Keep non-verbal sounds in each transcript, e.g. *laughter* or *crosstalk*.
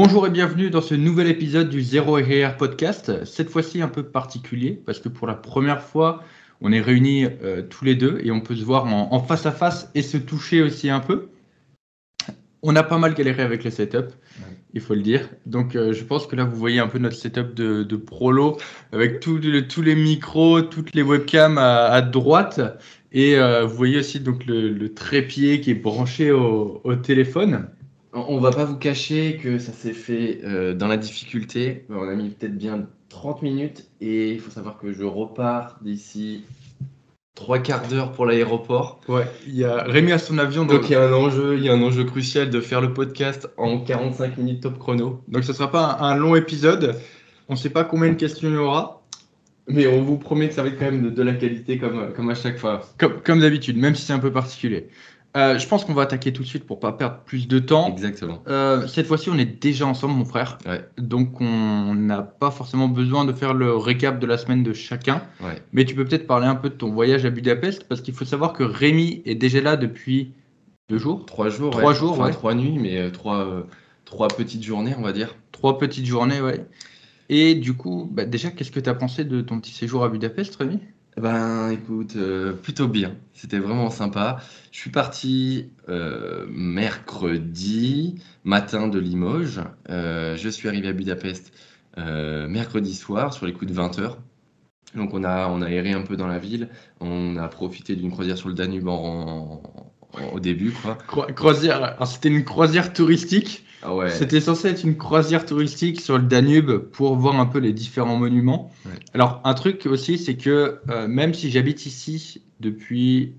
Bonjour et bienvenue dans ce nouvel épisode du Zéro RR Podcast. Cette fois-ci un peu particulier parce que pour la première fois, on est réunis euh, tous les deux et on peut se voir en, en face à face et se toucher aussi un peu. On a pas mal galéré avec le setup, il faut le dire. Donc euh, je pense que là, vous voyez un peu notre setup de, de prolo avec tout le- tous les micros, toutes les webcams à, à droite. Et euh, vous voyez aussi donc le, le trépied qui est branché au, au téléphone. On va pas vous cacher que ça s'est fait euh, dans la difficulté. On a mis peut-être bien 30 minutes et il faut savoir que je repars d'ici trois quarts d'heure pour l'aéroport. Ouais, il y a Rémi à son avion. Donc il y a un enjeu, il y a un enjeu crucial de faire le podcast en 45 minutes top chrono. Donc ce sera pas un, un long épisode. On ne sait pas combien de questions il y aura. Mais on vous promet que ça va être quand même de, de la qualité comme, comme à chaque fois. Comme, comme d'habitude, même si c'est un peu particulier. Euh, je pense qu'on va attaquer tout de suite pour pas perdre plus de temps. Exactement. Euh, cette fois-ci, on est déjà ensemble, mon frère. Ouais. Donc on n'a pas forcément besoin de faire le récap de la semaine de chacun. Ouais. Mais tu peux peut-être parler un peu de ton voyage à Budapest parce qu'il faut savoir que Rémi est déjà là depuis deux jours, Trois jours. Trois ouais. jours, Enfin, ouais. Trois nuits, mais euh, trois, euh, trois petites journées, on va dire. trois petites journées, ouais. Et du coup, bah, déjà, qu'est-ce que tu as pensé de ton petit séjour à Budapest, Rémi? Ben écoute, euh, plutôt bien. C'était vraiment sympa. Je suis parti euh, mercredi matin de Limoges. Euh, je suis arrivé à Budapest mercredi soir sur les coups de 20h. Donc on a, on a erré un peu dans la ville. On a profité d'une croisière sur le Danube au début, quoi. Cro- Croisière, c'était une croisière touristique. Ah ouais. C'était censé être une croisière touristique sur le Danube pour voir un peu les différents monuments. Ouais. Alors, un truc aussi, c'est que euh, même si j'habite ici depuis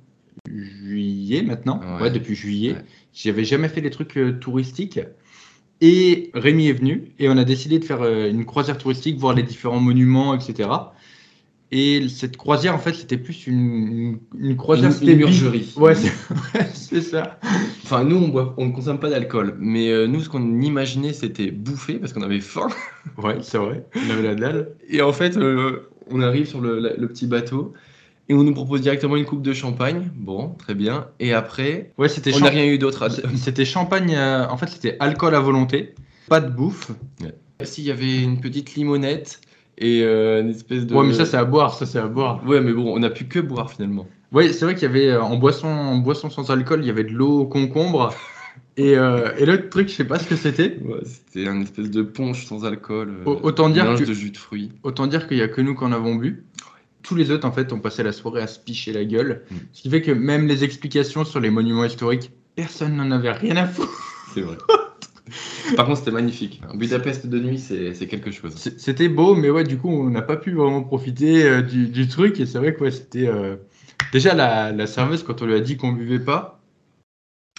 juillet maintenant, ouais, Ouais. depuis juillet, j'avais jamais fait les trucs euh, touristiques. Et Rémi est venu et on a décidé de faire euh, une croisière touristique, voir les différents monuments, etc. Et cette croisière, en fait, c'était plus une, une, croisière. Une- c'était une bi- urgerie. Ouais, c'est *laughs* ouais, ça. Enfin, nous, on boit, on ne consomme pas d'alcool. Mais euh, nous, ce qu'on imaginait, c'était bouffer parce qu'on avait faim. *laughs* Ouais, c'est vrai. On avait la dalle. Et en fait, euh, on arrive sur le, la- le petit bateau et on nous propose directement une coupe de champagne. Bon, très bien. Et après, Ouais, c'était on n'a rien eu d'autre. à- *laughs* C'était champagne, euh, en fait c'était alcool à volonté, pas de bouffe. S'il y avait une petite limonette et euh, une espèce de. Ouais, mais ça c'est à boire, ça c'est à boire. Ouais, mais bon, on n'a pu que boire finalement. Ouais, c'est vrai qu'il y avait euh, en boisson, en boisson sans alcool, il y avait de l'eau au concombre. *laughs* Et, euh, et l'autre truc, je sais pas ce que c'était. Ouais, c'était un espèce de punch sans alcool. Au- autant dire que- de jus de fruits. Autant dire qu'il y a que nous qui en avons bu. Tous les autres, en fait, ont passé la soirée à se picher la gueule. Mm. Ce qui fait que même les explications sur les monuments historiques, personne n'en avait rien à foutre. C'est vrai. *laughs* Par contre, c'était magnifique. Budapest de nuit, c'est quelque chose. C'était beau, mais ouais, du coup, on n'a pas pu vraiment profiter euh, du, du truc. Et c'est vrai que ouais, c'était. euh, Déjà, la, la serveuse, quand on lui a dit qu'on buvait pas,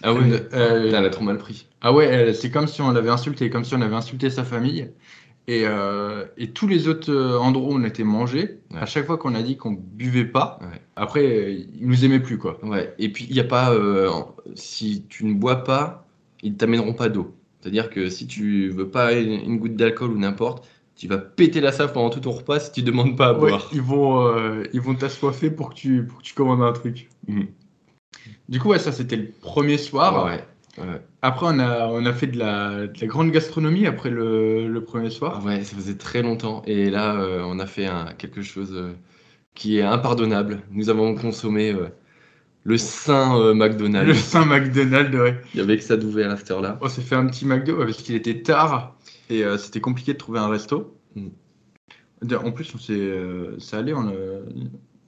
Ah ouais, Euh, elle a trop mal pris. ah ouais, c'est comme si on l'avait insulté, comme si on avait insulté sa famille. Et, euh, et tous les autres euh, endroits où on était mangés, Ouais. à chaque fois qu'on a dit qu'on buvait pas, Ouais. après, euh, ils nous aimaient plus, quoi. Ouais, et puis il n'y a pas. euh, si tu ne bois pas, ils ne t'amèneront pas d'eau. C'est-à-dire que si tu veux pas une, une goutte d'alcool ou n'importe, tu vas péter la save pendant tout ton repas si tu demandes pas à Ouais, boire. ils vont, euh, ils vont t'assoiffer pour que tu, pour que tu commandes un truc. Mhm. Du coup, ouais, ça c'était le premier soir. Ouais, ouais. Après, on a, on a fait de la, de la grande gastronomie après le, le premier soir. Ouais, ça faisait très longtemps. Et là, euh, on a fait un, quelque chose euh, qui est impardonnable. Nous avons consommé euh, le Saint euh, Le McDonald's. Saint McDonald's, ouais. Il y avait que ça d'ouvert à cette heure-là. On s'est fait un petit McDo ouais, parce qu'il était tard et euh, c'était compliqué de trouver un resto. Mm. En plus, on s'est, euh, ça allait, on a,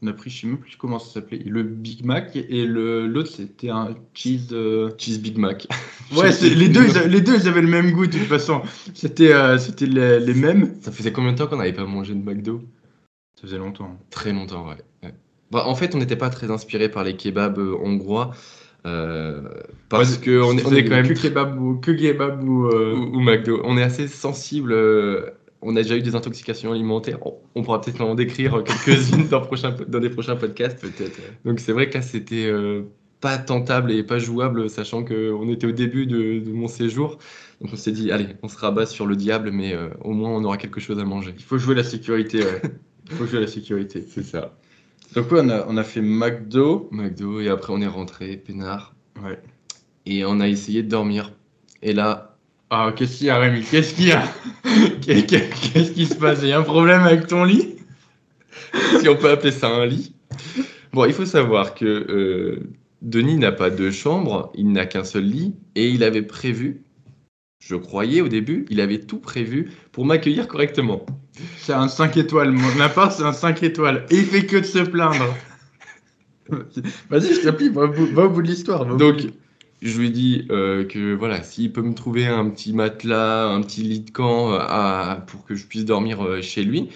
on a pris, je sais même plus comment ça s'appelait, le Big Mac et le l'autre c'était un cheese. euh, Cheese Big Mac. *laughs* Ouais, c'est- les deux, ils les deux, ils avaient le même goût de toute façon. C'était, c'était les, les mêmes. Ça faisait combien de temps qu'on n'avait pas mangé de McDo? Ça faisait longtemps. Très longtemps, ouais. ouais. Bah, en fait, on n'était pas très inspiré par les kebabs euh, hongrois. euh, parce Ouais, que on est, on est quand même que kebab ou que kebab ou. euh, ou, ou McDo. On est assez sensible. euh, on a déjà eu des intoxications alimentaires. On, on pourra peut-être en décrire *laughs* quelques-unes dans, prochain- dans des prochains podcasts. Peut-être. Donc c'est vrai que là, c'était pas tentable et pas jouable, sachant qu'on était au début de, de mon séjour. Donc on s'est dit, allez, on se rabat sur le diable, mais au moins on aura quelque chose à manger. Il faut jouer la sécurité, ouais. *laughs* Il faut jouer la sécurité. C'est ça. Donc, ouais, on a, on a fait McDo. McDo, et après on est rentré, peinard, Ouais. et on a essayé de dormir. Et là, Ah, qu'est-ce qu'il y a, Rémi? Qu'est-ce qu'il y a? *laughs* Qu'est- qu'est- Qu'est-ce qui se passe? Il y a un problème avec ton lit? *laughs* Si on peut appeler ça un lit. Bon, il faut savoir que euh, Denis n'a pas deux chambres, il n'a qu'un seul lit, et il avait prévu, je croyais au début, il avait tout prévu pour m'accueillir correctement. C'est un 5 étoiles. Mon appart, c'est un 5 étoiles. Et il fait que de se plaindre. Vas-y, je t'appuie, va, au bout- va au bout de l'histoire. Donc, je lui ai dit euh, que voilà, s'il peut me trouver un petit matelas, un petit lit de camp euh, à- pour que je puisse dormir euh, chez lui,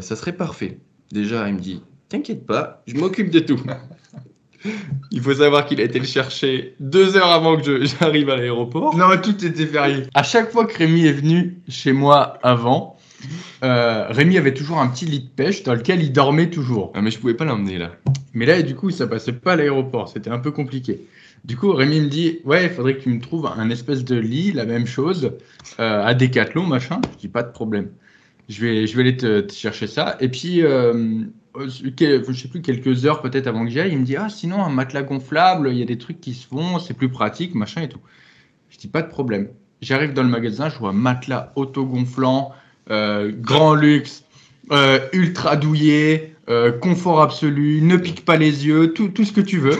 ça serait parfait. Déjà, il me dit T'inquiète pas, je m'occupe de tout. Il faut savoir qu'il a été le chercher deux heures avant que *laughs* j'arrive à l'aéroport. Non, tout était férié. À chaque fois que Rémi est venu chez moi avant, euh, Rémi avait toujours un petit lit de pêche dans lequel il dormait toujours. Ah, mais je pouvais pas l'emmener là. Mais là, du coup, ça passait pas à l'aéroport. C'était un peu compliqué. Du coup, Rémi me dit Ouais, il faudrait que tu me trouves un espèce de lit, la même chose, euh, à Decathlon, machin. Je dis Pas de problème. Je vais, je vais aller te, te chercher ça. Et puis, euh, euh, je sais plus, quelques heures peut-être avant que j'y aille, il me dit Ah, sinon, un matelas gonflable, il y a des trucs qui se font, c'est plus pratique, machin et tout. Je dis Pas de problème. J'arrive dans le magasin, je vois matelas autogonflant, grand luxe, euh, ultra douillet, euh, confort absolu, ne pique pas les yeux, tout, tout ce que tu veux.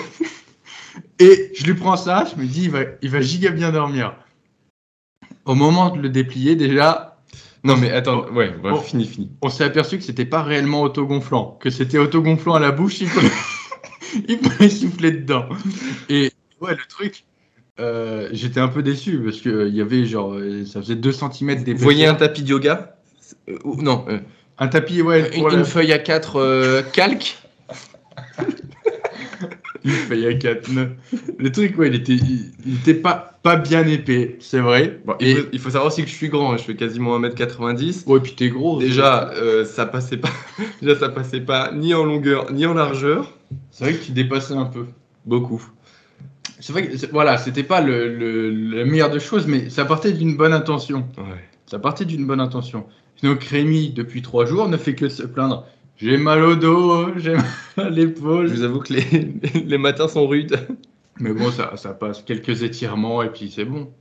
*laughs* Et je lui prends ça, je me dis, il va, il va giga bien dormir. Au moment de le déplier, déjà, Non, mais attends, ouais, ouais, Oh. fini, fini. on s'est aperçu que c'était pas réellement autogonflant, que c'était autogonflant à la bouche, il pouvait, *laughs* il pouvait souffler dedans. Et ouais, le truc, euh, j'étais un peu déçu parce qu'il y avait genre, euh, ça faisait 2 cm d'épaisseur. Vous voyez un tapis de yoga? Euh, Non, euh, Un tapis, ouais, une, pour la- une feuille à 4 calque? *laughs* Une feuille à quatre nœuds. Le truc, ouais, il était, il, il était pas, pas bien épais, c'est vrai. Bon, et, il, faut, il faut savoir aussi que je suis grand, hein, je fais quasiment 1m90. ouais, puis t'es gros. Déjà, euh, ça passait pas. *laughs* Déjà, ça passait pas ni en longueur ni en largeur. c'est vrai que tu dépassais un peu. Beaucoup. C'est vrai que, voilà, c'était pas le, le, la meilleure des choses, mais ça partait d'une bonne intention. Ouais. Ça partait d'une bonne intention. Donc Rémi, depuis trois jours, ne fait que se plaindre. J'ai mal au dos, j'ai mal à Je l'épaule. vous avoue que les, *laughs* les matins sont rudes. Mais bon, ça, ça passe. Quelques étirements et puis c'est bon.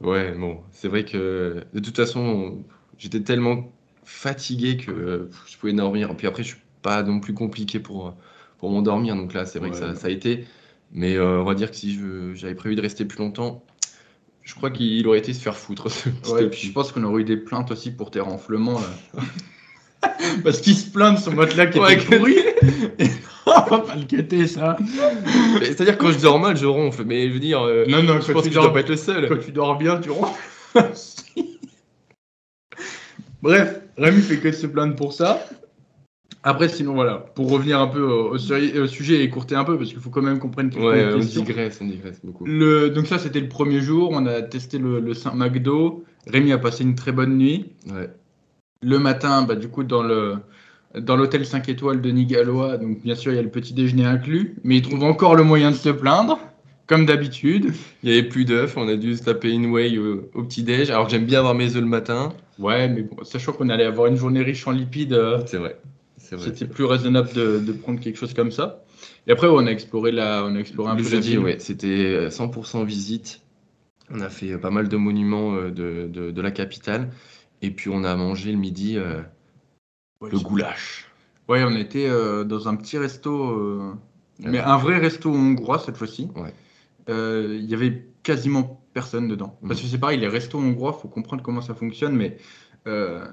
Ouais, bon, c'est vrai que de toute façon, j'étais tellement fatigué que je pouvais dormir. Puis après, je suis pas non plus compliqué pour, pour m'endormir. Donc là, c'est vrai que ça, ça a été. Mais euh, on va dire que si j'avais prévu de rester plus longtemps, je crois qu'il aurait été se faire foutre. Ce petit Ouais, puis je pense qu'on aurait eu des plaintes aussi pour tes renflements là. *laughs* Parce qu'il se plaint de son matelas qui Ouais, était pourri. *laughs* *laughs* On va pas le quêter ça. C'est-à-dire quand je dors mal, je ronfle. Mais je veux dire, euh, Non, non, je pense que je dois pas être le seul. Quand tu dors bien, tu ronfles. Bref, Rémi fait que se plaindre pour ça. Après, sinon, voilà, pour revenir un peu au, sujet et écourter un peu, parce qu'il faut quand même qu'on prenne quelques Ouais, on digresse, on digresse beaucoup. Le, donc ça, c'était le premier jour. On a testé le, le Saint McDo. Rémi a passé une très bonne nuit. Ouais. Le matin, bah, du coup, dans le dans l'hôtel 5 étoiles de Nigalois, donc bien sûr, il y a le petit déjeuner inclus, mais il trouve encore le moyen de se plaindre, comme d'habitude. Il y avait plus d'œufs, on a dû se taper une whey au, au petit-déj. Alors que j'aime bien avoir mes œufs le matin. Ouais, mais bon, sachant qu'on allait avoir une journée riche en lipides, euh, C'est vrai. C'était plus raisonnable de, de prendre quelque chose comme ça. Et après, ouais, on a exploré la, on a exploré un Le peu jeudi, ouais, c'était euh, 100% visite. On a fait euh, pas mal de monuments euh, de, de, de la capitale. Et puis on a mangé le midi euh, Ouais, le goulash. Ouais, on était euh, dans un petit resto, euh, Ouais. mais un vrai resto hongrois cette fois-ci. Ouais. Euh, Il y avait quasiment personne dedans. Parce que c'est pareil, les restos hongrois, faut comprendre comment ça fonctionne, mais euh,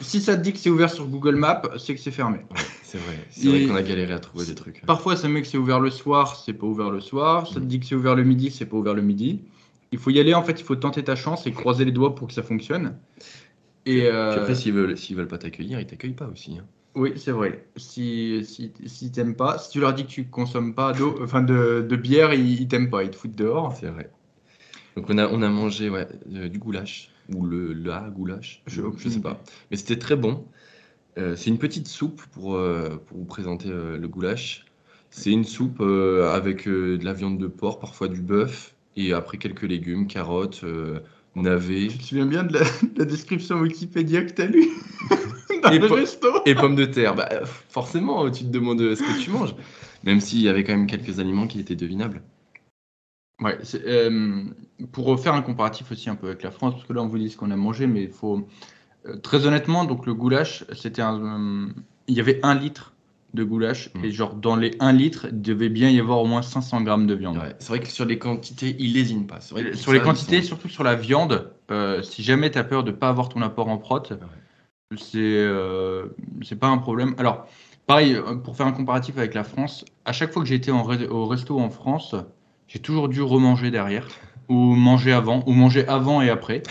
si, si ça te dit que c'est ouvert sur Google Maps, c'est que c'est fermé. C'est vrai. C'est vrai qu'on a galéré à trouver des trucs. Parfois, ça met que c'est ouvert le soir, c'est pas ouvert le soir. Ça te dit que c'est ouvert le midi, c'est pas ouvert le midi. Il faut y aller, en fait, il faut tenter ta chance et croiser les doigts pour que ça fonctionne. Et euh, Puis après, s'ils veulent, s'ils veulent pas t'accueillir, ils t'accueillent pas aussi. hein. oui, c'est vrai. Si, si, si t'aimes pas, si tu leur dis que tu consommes pas d'eau, enfin de, de bière, ils, ils t'aiment pas, ils te foutent dehors. C'est vrai. Donc on a, on a mangé ouais, euh, du goulash. Ou le la goulash. Je, je sais pas. Mais c'était très bon. Euh, c'est une petite soupe pour, euh, pour vous présenter euh, le goulash. C'est une soupe avec de la viande de porc, parfois du bœuf, et après quelques légumes, carottes, navets Tu te souviens bien de la, *laughs* de la description Wikipédia que t'as lu *laughs* dans Et le resto et pommes de terre. Bah, forcément, tu te demandes ce que tu manges. Même s'il y avait quand même quelques aliments qui étaient devinables. Ouais, euh, pour faire un comparatif aussi un peu avec la France, parce que là on vous dit ce qu'on a mangé, mais il faut euh, très honnêtement, donc le goulash, c'était un, il y avait un litre de goulash mm. et genre dans les 1 litre, il devait bien y avoir au moins 500 grammes de viande. c'est vrai que sur les quantités, il lésine pas. Vrai sur les quantités, surtout sur la viande, euh, si jamais tu as peur de pas avoir ton apport en prot, c'est c'est pas un problème. Alors pareil, pour faire un comparatif avec la France, à chaque fois que été au resto en France, j'ai toujours dû remanger derrière, ou manger avant, ou manger avant et après.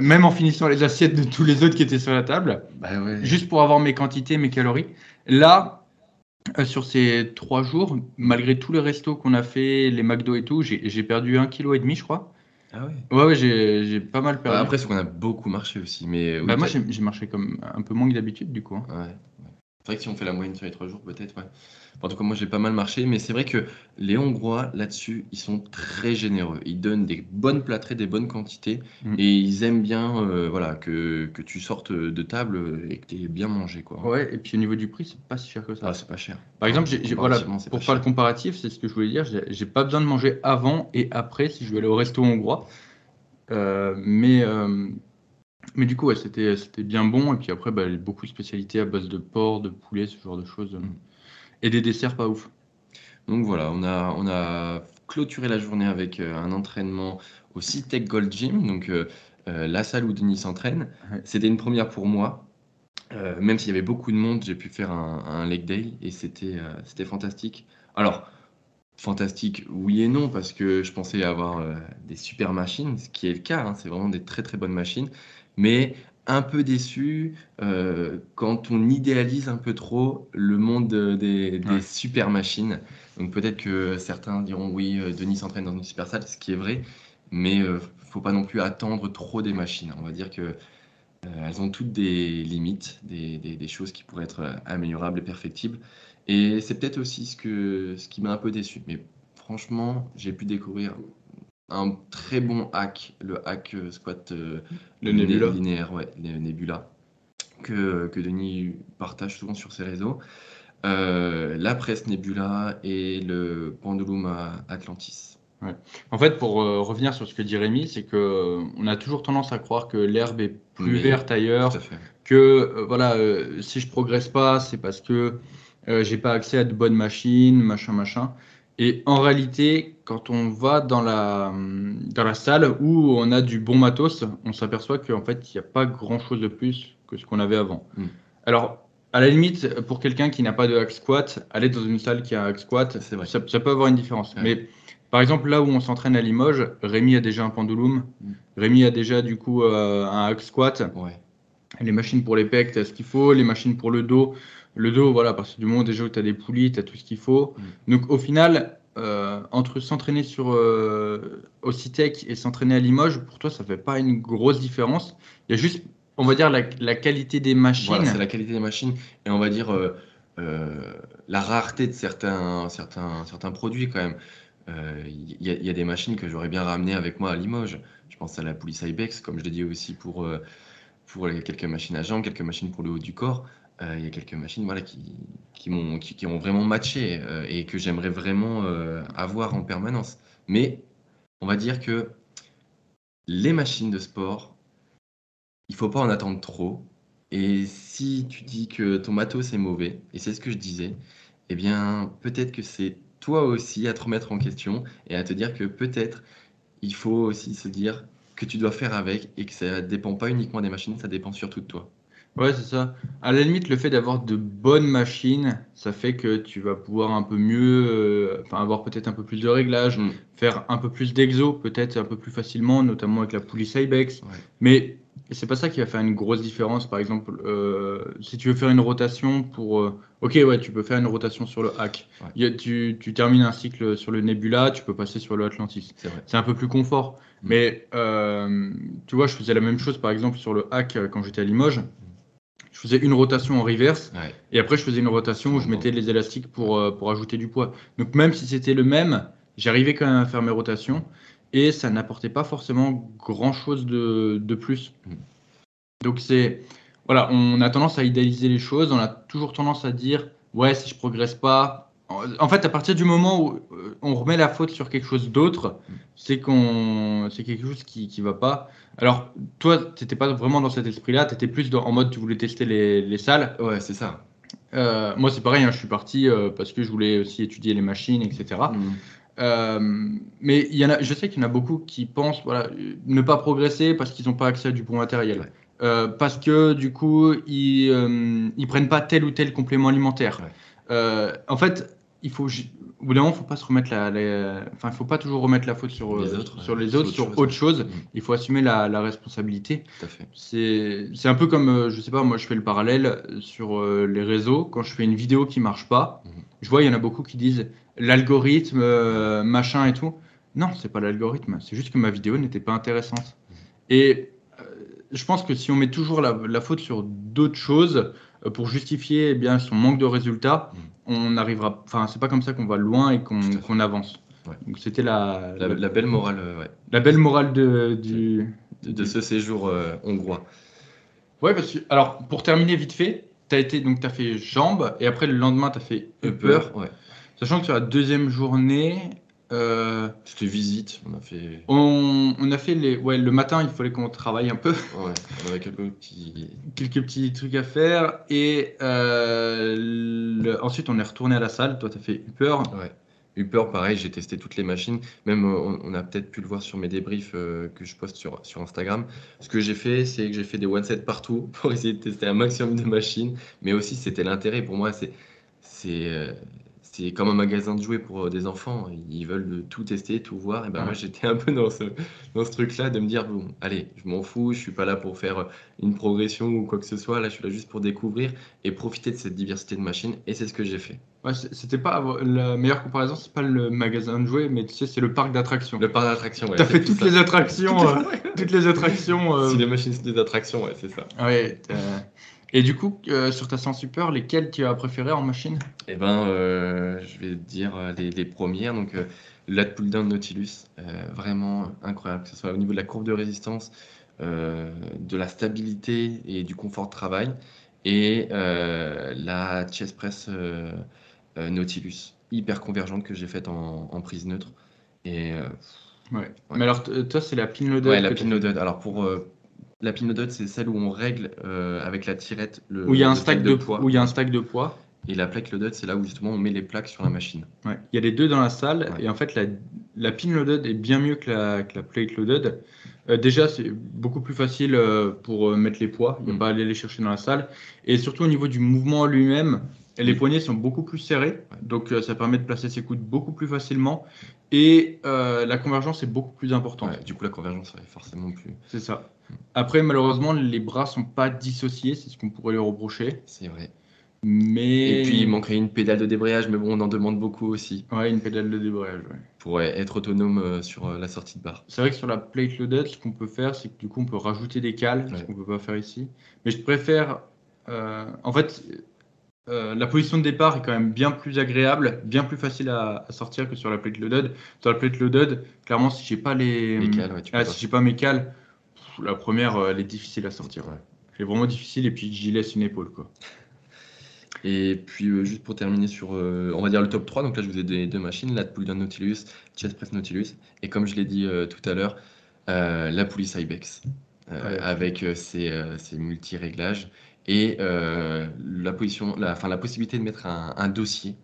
Même en finissant les assiettes de tous les autres qui étaient sur la table, bah juste pour avoir mes quantités, mes calories. Là, euh, sur ces trois jours, malgré tous les restos qu'on a fait, les McDo et tout, j'ai perdu un kilo et demi, je crois. Ah ouais Ouais, ouais j'ai pas mal perdu. Bah, après, c'est qu'on a beaucoup marché aussi. Mais bah, moi, j'ai marché comme un peu moins que d'habitude, du coup. Hein. Ouais. C'est vrai que si on fait la moyenne sur les trois jours, peut-être, ouais. En tout cas, moi, j'ai pas mal marché, mais c'est vrai que les Hongrois, là-dessus, ils sont très généreux. Ils donnent des bonnes plâtrées, des bonnes quantités, mm. et ils aiment bien euh, voilà, que, que, tu sortes de table et que tu aies bien mangé. Quoi. Ouais, et puis au niveau du prix, c'est pas si cher que ça. Ah, c'est pas cher. Par exemple, voilà, pour faire le comparatif, c'est ce que je voulais dire, j'ai pas besoin de manger avant et après si je veux aller au resto hongrois. Euh, mais. Euh, mais du coup, ouais, c'était, c'était bien bon. Et puis après, bah, beaucoup de spécialités à base de porc, de poulet, ce genre de choses. Et des desserts pas ouf. Donc voilà, on a, on a clôturé la journée avec euh, un entraînement au Tech Gold Gym, donc euh, euh, la salle où Denis s'entraîne. C'était une première pour moi. même s'il y avait beaucoup de monde, j'ai pu faire un, leg day et c'était c'était fantastique. Alors, fantastique, oui et non, parce que je pensais avoir des super machines, ce qui est le cas, hein, c'est vraiment des très très bonnes machines mais un peu déçu euh, quand on idéalise un peu trop le monde des, super machines. Donc peut-être que certains diront oui, euh, Denis s'entraîne dans une super salle, ce qui est vrai, mais ne euh, faut pas non plus attendre trop des machines. On va dire que elles ont toutes des limites, des, des, choses qui pourraient être améliorables et perfectibles. Et c'est peut-être aussi ce, que, ce qui m'a un peu déçu. Mais franchement, j'ai pu découvrir un très bon hack, le hack euh, squat euh, le Nebula. linéaire, ouais, le Nebula, que, que Denis partage souvent sur ses réseaux. Euh, la presse Nebula et le pendulum Atlantis. Ouais. En fait, pour revenir sur ce que dit Rémi, c'est que on a toujours tendance à croire que l'herbe est plus verte ailleurs, que voilà, si je progresse pas, c'est parce que j'ai pas accès à de bonnes machines, machin, machin. Et en réalité, quand on va dans la, dans la salle où on a du bon matos, on s'aperçoit qu'en fait, il n'y a pas grand-chose de plus que ce qu'on avait avant. Hmm. Alors, à la limite, pour quelqu'un qui n'a pas de hack squat, aller dans une salle qui a un hack squat, vrai. Ça, peut avoir une différence. Mais par exemple, là où on s'entraîne à Limoges, Rémi a déjà un pendulum, hmm. Rémi a déjà du coup euh, un hack squat. Ouais. Les machines pour les pecs, tu as ce qu'il faut, les machines pour le dos. Le dos, voilà, parce que du moment déjà où tu as des poulies, tu as tout ce qu'il faut. Mm. Donc au final, euh, entre s'entraîner sur euh, au CITEC et s'entraîner à Limoges, pour toi, ça fait pas une grosse différence. Il y a juste, on va dire, la, qualité des machines. Voilà, c'est la qualité des machines et on va dire euh, la rareté de certains, certains, certains produits quand même. Il y, y, a des machines que j'aurais bien ramenées avec moi à Limoges. Je pense à la Police Ibex, comme je l'ai dit aussi pour, pour quelques machines à jambes, quelques machines pour le haut du corps. Euh, il y a quelques machines voilà, qui, qui, ont vraiment matché euh, et que j'aimerais vraiment euh, avoir en permanence. Mais on va dire que les machines de sport, il faut pas en attendre trop. Et si tu dis que ton matos est mauvais, et c'est ce que je disais, eh bien peut-être que c'est toi aussi à te remettre en question et à te dire que peut-être il faut aussi se dire que tu dois faire avec et que ça dépend pas uniquement des machines, ça dépend surtout de toi. Ouais, c'est ça. À la limite, le fait d'avoir de bonnes machines, ça fait que tu vas pouvoir un peu mieux, euh, enfin avoir peut-être un peu plus de réglages, mm. faire un peu plus d'exo, peut-être un peu plus facilement, notamment avec la poulie Ibex. Mais c'est pas ça qui va faire une grosse différence. Par exemple, euh, si tu veux faire une rotation pour, euh, ok, ouais, tu peux faire une rotation sur le hack. tu, tu termines un cycle sur le Nebula, tu peux passer sur le Atlantis. C'est un peu plus confort. Mm. Mais tu vois, je faisais la même chose par exemple sur le hack quand j'étais à Limoges faisais une rotation en reverse et après je faisais une rotation où je mettais les élastiques pour, euh, pour ajouter du poids. Donc même si c'était le même, j'arrivais quand même à faire mes rotations et ça n'apportait pas forcément grand chose de, de plus. Mm. Donc c'est voilà, on a tendance à idéaliser les choses, on a toujours tendance à dire ouais si je progresse pas, En fait, à partir du moment où euh, on remet la faute sur quelque chose d'autre, c'est qu'on, c'est quelque chose qui qui va pas. Alors, toi, t'étais pas vraiment dans cet esprit-là. T'étais plus dans- en mode tu voulais tester les, les salles. Ouais, c'est ça. Euh, moi, c'est pareil. hein, je suis parti euh, parce que je voulais aussi étudier les machines, etc. Mm. Euh, mais y en a, je sais qu'il y en a beaucoup qui pensent voilà, ne pas progresser parce qu'ils n'ont pas accès à du bon matériel. Ouais. Euh, parce que du coup, ils euh, ils prennent pas tel ou tel complément alimentaire. Ouais. Euh, en fait, il faut, au bout d'un moment, faut pas se remettre la, la- enfin, faut pas toujours remettre la faute sur Les euh, autres, sur les sur autres, autre sur chose, autre chose. Il faut assumer la, la responsabilité. C'est c'est un peu comme, euh, je sais pas, moi je fais le parallèle sur les réseaux. Quand je fais une vidéo qui marche pas, Mhm. je vois il y en a beaucoup qui disent l'algorithme, euh, machin et tout. Non, c'est pas l'algorithme, c'est juste que ma vidéo n'était pas intéressante. Et euh, je pense que si on met toujours la, la faute sur d'autres choses pour justifier eh bien, son manque de résultats, Mhm. on arrivera. Enfin, c'est pas comme ça qu'on va loin et qu'on avance. Ouais. Donc c'était la, La, belle morale euh, ouais, la belle morale de, du, de, de ce séjour euh, hongrois. Ouais, parce que, alors, pour terminer vite fait, tu as été, donc, tu as fait jambes, et après, le lendemain, tu as fait upper. ouais. Sachant que sur la deuxième journée, euh, C'était visite, on a fait. on, on a fait les. Ouais, le matin, il fallait qu'on travaille un peu, Ouais, on avait quelques petits. quelques petits trucs à faire, et euh, le- ensuite, on est retourné à la salle. Toi, tu as fait upper. Ouais. Upper, pareil, j'ai testé toutes les machines. Même, euh, on, on a peut-être pu le voir sur mes débriefs euh, que je poste sur, sur Instagram. Ce que j'ai fait, c'est que j'ai fait des one-set partout *laughs* pour essayer de tester un maximum de machines. Mais aussi, c'était l'intérêt pour moi. C'est, c'est, euh, comme un magasin de jouets pour euh, des enfants. Ils veulent tout tester, tout voir. Et ben Ouais. moi, j'étais un peu dans ce, dans ce truc-là de me dire bon, allez, je m'en fous, je suis pas là pour faire une progression ou quoi que ce soit. Là, je suis là juste pour découvrir et profiter de cette diversité de machines. Et c'est ce que j'ai fait. Ouais, c'était pas la meilleure comparaison, c'est pas le magasin de jouets, mais tu sais, c'est le parc d'attractions. Le parc d'attractions, ouais. Tu as c'est fait tout toutes les attractions. *laughs* euh, toutes les attractions. euh, Si les machines, c'est des attractions, ouais, c'est ça. Ouais. Et du coup, euh, sur ta séance super, lesquelles tu as préféré en machine? Eh ben, euh, je vais te dire euh, les, les premières. Donc, euh, la pull down Nautilus, vraiment incroyable, que ce soit au niveau de la courbe de résistance, de la stabilité et du confort de travail. Et la chest press Nautilus, hyper convergente que j'ai faite en, en prise neutre. Et Ouais. Ouais. Mais alors, toi, c'est la pin loaded. ouais, la pin loaded. Alors, pour euh, la pin loaded, c'est celle où on règle euh, avec la tirette le, Où il y a un stack de poids. Où il y a un stack de poids. Et la plaque loaded, c'est là où justement on met les plaques sur la machine. Ouais. Il y a les deux dans la salle. Ouais. Et en fait, la, la pin loaded est bien mieux que la, que la plate loaded. Euh, déjà, c'est beaucoup plus facile euh, pour euh, mettre les poids. Il n'y a Mm. pas à aller les chercher dans la salle. Et surtout au niveau du mouvement lui-même, les Mm. poignets sont beaucoup plus serrés. Ouais. Donc, ça permet de placer ses coudes beaucoup plus facilement. Et la convergence est beaucoup plus importante. Ouais, du coup, la convergence est forcément plus. C'est ça. Après, malheureusement, les bras sont pas dissociés. C'est ce qu'on pourrait lui reprocher. C'est vrai. Mais... Et puis, il manquerait une pédale de débrayage, mais bon, on en demande beaucoup aussi Ouais, une pédale de débrayage. ouais. pour être autonome euh, sur euh, la sortie de barre. C'est vrai que sur la plate loaded, ce qu'on peut faire, c'est que du coup, on peut rajouter des cales, ce qu'on peut pas faire ici. Mais je préfère. euh, en fait, la position de départ est quand même bien plus agréable, bien plus facile à, à sortir que sur la plate loaded. Sur la plate loaded, clairement, si j'ai pas les, Les cales, ouais, tu ah, pas. si j'ai pas mes cales, la première, euh, elle est difficile à sortir. Ouais. Elle est vraiment difficile et puis j'y laisse une épaule, quoi. Et puis, euh, juste pour terminer sur, euh, on va dire le top 3, donc là, je vous ai donné deux machines, la pull down Nautilus, chest press Nautilus, et comme je l'ai dit euh, tout à l'heure, la poulie Cybex, Ouais. avec ses, ses multi-réglages, et la, position, la, enfin, la possibilité de mettre un, un dossier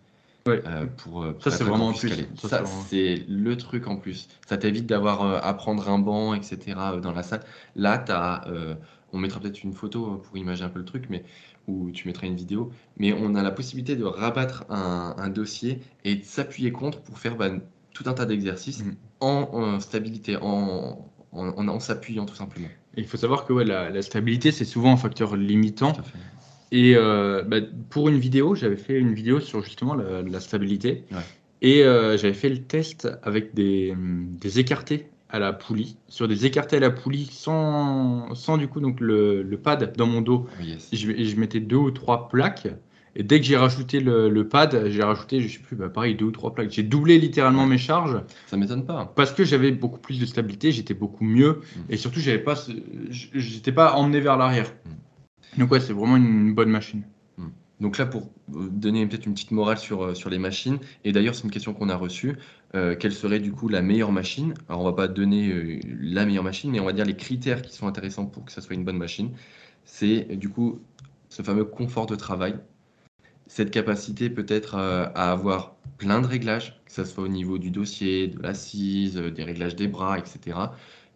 Ouais. euh, pour, euh, pour Ça, c'est vraiment en plus. Ça, Ça, c'est le truc en plus. Ça t'évite d'avoir euh, à prendre un banc, etc. dans la salle. Là, t'as, euh, on mettra peut-être une photo euh, pour imaginer un peu le truc, mais ou tu mettras une vidéo. Mais on a la possibilité de rabattre un, un dossier et de s'appuyer contre pour faire bah, tout un tas d'exercices Mhm. en, en stabilité, en, en, en- en s'appuyant tout simplement. Et il faut savoir que ouais, la, la stabilité, c'est souvent un facteur limitant. Et euh, bah, pour une vidéo, j'avais fait une vidéo sur justement la, la stabilité. Ouais. Et euh, j'avais fait le test avec des, des écartés à la poulie. Sur des écartés à la poulie sans, sans du coup donc le, le pad dans mon dos. Oh, yes. Je, je mettais deux ou trois plaques. Et dès que j'ai rajouté le, le pad, j'ai rajouté, je sais plus, bah, pareil, deux ou trois plaques. J'ai doublé littéralement Ouais. mes charges Ça m'étonne pas. parce que j'avais beaucoup plus de stabilité, j'étais beaucoup mieux. Mm. Et surtout, j'avais pas, j'étais pas emmené vers l'arrière. Donc ouais, c'est vraiment une bonne machine. Donc là, pour donner peut-être une petite morale sur, sur les machines, et d'ailleurs c'est une question qu'on a reçue, quelle serait du coup la meilleure machine? Alors on va pas donner la meilleure machine, mais on va dire les critères qui sont intéressants pour que ça soit une bonne machine. C'est du coup ce fameux confort de travail, cette capacité peut-être à avoir plein de réglages, que ce soit au niveau du dossier, de l'assise, des réglages des bras, etc.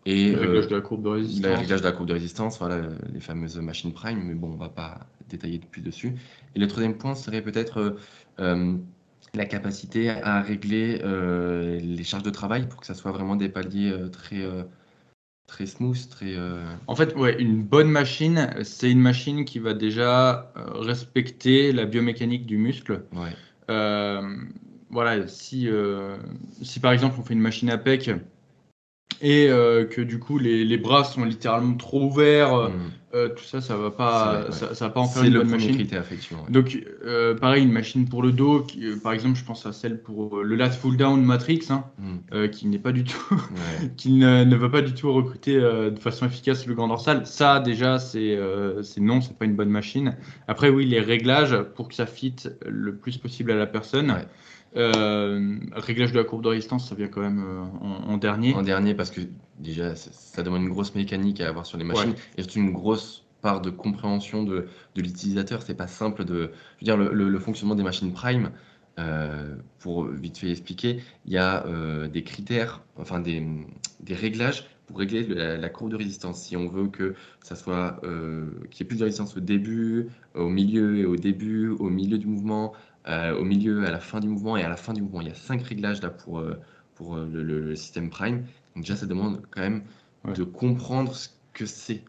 Et le réglage de la courbe de résistance. Le réglage de la courbe de résistance, voilà, les fameuses machines prime, mais bon, on va pas détailler plus dessus. Et le troisième point serait peut-être euh, la capacité à régler euh, les charges de travail pour que ça soit vraiment des paliers euh, très, très smooth, très. En fait, ouais, une bonne machine, c'est une machine qui va déjà respecter la biomécanique du muscle. Ouais. voilà, si, si par exemple on fait une machine à PEC et euh, que du coup les, les, bras sont littéralement trop ouverts, euh, mm. euh, tout ça, ça va pas, ça, va pas en faire une bonne machine. Critère, effectivement, Donc, pareil, une machine pour le dos, par exemple, je pense à celle pour le lat full down Matrix, hein, mm. qui n'est pas du tout, *laughs* qui ne, ne, va pas du tout recruter de façon efficace le grand dorsal. Ça, déjà, c'est c'est non, c'est pas une bonne machine. Après, oui, les réglages pour que ça fitte le plus possible à la personne. Euh, réglage de la courbe de résistance, ça vient quand même euh, en, dernier. En dernier, parce que déjà, ça, demande une grosse mécanique à avoir sur les machines et surtout une grosse part de compréhension de, de l'utilisateur. C'est pas simple de. Je veux dire, le, fonctionnement des machines Prime, euh, pour vite fait expliquer, il y a des critères, enfin des, des, réglages pour régler la, courbe de résistance. Si on veut que ça soit qu'il y ait plus de résistance au début, au milieu et au début, au milieu du mouvement, euh, au milieu, à la fin du mouvement et à la fin du mouvement. Il y a cinq réglages là pour, euh, pour euh, le, système Prime. Donc déjà, ça demande quand même de comprendre ce que c'est.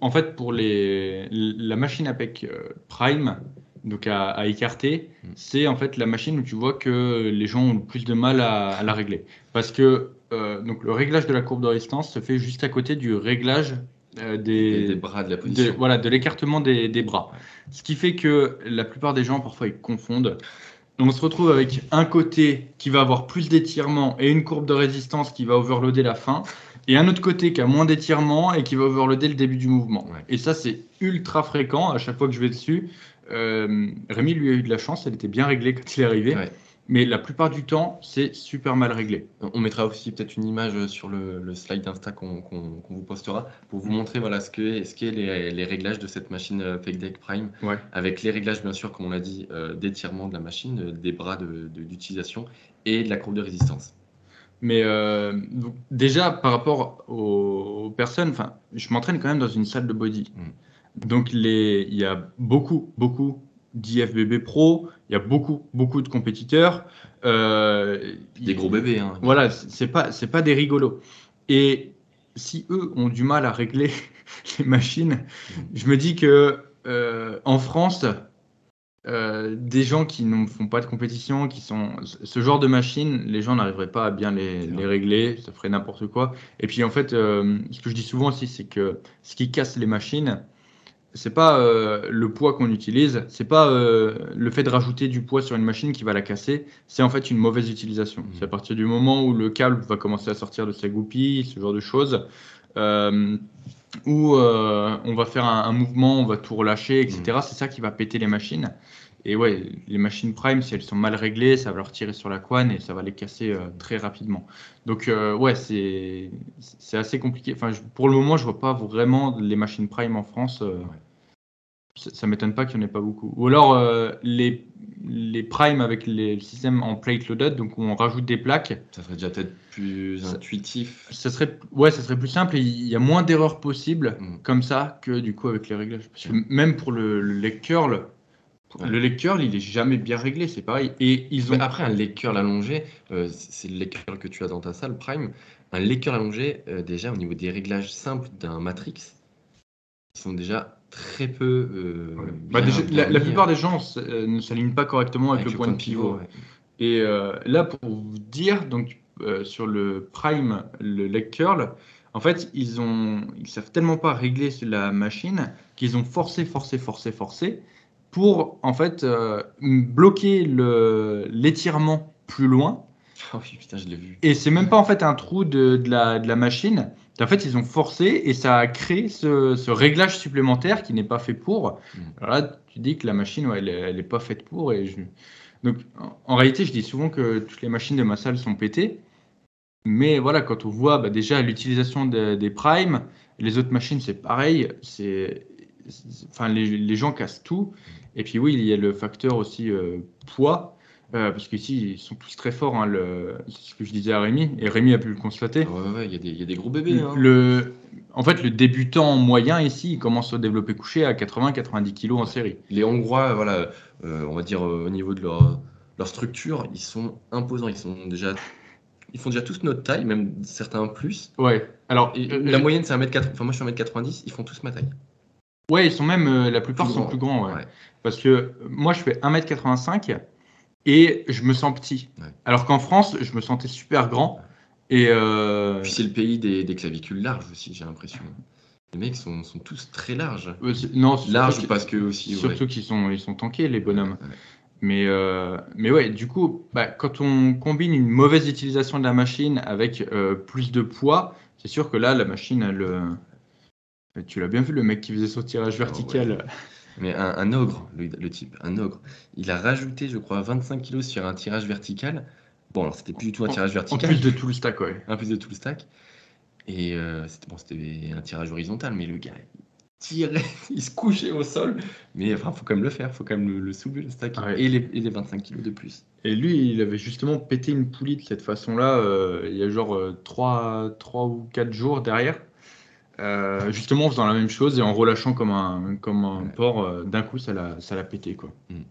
En fait, pour les, la machine APEC Prime, donc à, écarter, mm. c'est en fait la machine où tu vois que les gens ont le plus de mal à, la régler. Parce que donc le réglage de la courbe de résistance se fait juste à côté du réglage euh, des, bras de la position. voilà, de l'écartement des, bras. Ce qui fait que la plupart des gens, parfois, ils confondent. On se retrouve avec un côté qui va avoir plus d'étirement et une courbe de résistance qui va overloader la fin, et un autre côté qui a moins d'étirement et qui va overloader le début du mouvement. Et ça, c'est ultra fréquent à chaque fois que je vais dessus. Euh, Rémi, lui, a eu de la chance, elle était bien réglée quand il est arrivé. Mais la plupart du temps, c'est super mal réglé. On mettra aussi peut-être une image sur le, slide d'Insta qu'on vous postera pour vous montrer voilà, ce qu'est ce les, les, réglages de cette machine euh, Fake Deck Prime. Avec les réglages, bien sûr, comme on l'a dit, euh, d'étirement de la machine, des bras d'utilisation et de la courbe de résistance. Mais euh, déjà, par rapport aux, personnes, je m'entraîne quand même dans une salle de body. Mm. Donc, les, il y a beaucoup, beaucoup d'IFBB Pro, il y a beaucoup, beaucoup de compétiteurs. Euh, des gros bébés. Hein. Voilà, c'est pas, c'est pas des rigolos. Et si eux ont du mal à régler *laughs* les machines, je me dis que euh, en France, euh, des gens qui ne font pas de compétition, qui sont ce genre de machines, les gens n'arriveraient pas à bien les, les, régler, ça ferait n'importe quoi. Et puis en fait, ce que je dis souvent aussi, c'est que ce qui casse les machines, c'est pas euh, le poids qu'on utilise, c'est pas euh, le fait de rajouter du poids sur une machine qui va la casser, c'est en fait une mauvaise utilisation. Mmh. C'est à partir du moment où le câble va commencer à sortir de sa goupille, ce genre de choses, euh, où on va faire un, mouvement, on va tout relâcher, etc. Mmh. C'est ça qui va péter les machines. Et ouais, les machines Prime, si elles sont mal réglées, ça va leur tirer sur la couenne et ça va les casser très rapidement. Donc ouais, c'est assez compliqué. Enfin, pour le moment, je vois pas vraiment les machines Prime en France ça, ne m'étonne pas qu'il n'y en ait pas beaucoup. Ou alors euh, les, les primes avec les, le système en plate loaded, donc où on rajoute des plaques. Ça serait déjà peut-être plus intuitif. Ça serait, ouais, ça serait plus simple et il y a moins d'erreurs possibles mm. comme ça que du coup avec les réglages. même pour le, le leg curl, Le leg curl, il est jamais bien réglé, c'est pareil. Et ils ont après un leg curl allongé, euh, c'est le leg curl que tu as dans ta salle Prime. Un leg curl allongé, euh, déjà au niveau des réglages simples d'un Matrix, ils sont déjà très peu. Euh, bah, la, plupart des gens ne s'alignent pas correctement avec, le, point, de pivot. Et là, pour vous dire, donc sur le prime, le leg curl, en fait, ils ont, ils savent tellement pas régler la machine qu'ils ont forcé, forcé, forcé, forcé pour en fait bloquer l'étirement plus loin. Oh putain, je l'ai vu. Et c'est même pas en fait un trou de, de, la, de la machine, En fait, ils ont forcé et ça a créé ce, ce réglage supplémentaire qui n'est pas fait pour. Mm. Alors là, tu dis que la machine, ouais, elle n'est pas faite pour. Et je... Donc, en, réalité, je dis souvent que toutes les machines de ma salle sont pétées. Mais voilà, quand on voit bah, déjà l'utilisation de- des primes, les autres machines, c'est pareil. C'est, c'est- enfin, les, les gens cassent tout. Et puis oui, il y a le facteur aussi euh, poids. euh, parce qu'ici, ils sont tous très forts. hein, le- c'est ce que je disais à Rémi. Et Rémi a pu le constater. Ouais, ouais, ouais, il y, a des- il y a des gros bébés. hein. Le, en fait, le débutant moyen ici, il commence au développé couché à 80-90 kg en série. Les Hongrois, voilà, euh, on va dire euh, au niveau de leur, leur structure, ils sont imposants. Ils sont déjà, ils font déjà tous notre taille, même certains plus. Ouais. Alors, Et la moyenne, c'est 1m80. Enfin, moi, je suis 1m90. Ils font tous ma taille. Ouais, ils sont même, euh, la plupart Plus sont plus grands. ouais. Ouais. Parce que moi, je fais 1m85 et je me sens petit. Ouais. Alors qu'en France, je me sentais super grand. Et euh, Puis c'est le pays des, des clavicules larges aussi, j'ai l'impression. Les mecs sont, sont tous très larges. euh, non, surtout Larges qu'ils- parce que aussi. Surtout qu'ils sont, ils sont tankés, les bonhommes. Mais, euh, mais ouais, du coup, bah, quand on combine une mauvaise utilisation de la machine avec plus de poids, c'est sûr que là, la machine, elle, euh, tu l'as bien vu, le mec qui faisait son tirage Ah vertical. Mais un, un ogre, le, le type, un ogre, il a rajouté, je crois, 25 kilos sur un tirage vertical. Bon, alors c'était plus du tout un tirage En vertical, plus de tout le stack, ouais. un plus de tout le stack. Et euh, c'était bon, un tirage horizontal, mais le gars, il tirait, *laughs* il se couchait au sol. Mais enfin, faut quand même le faire, faut quand même le, le soulever, le stack. Ouais. Et, les, et les 25 kilos de plus. Et lui, il avait justement pété une poulie de cette façon-là, euh, il y a genre 3, ou 4 jours derrière. Euh, justement en faisant la même chose et en relâchant comme un, comme un Ouais. porc, euh, d'un coup ça l'a ça l'a pété quoi. Mm.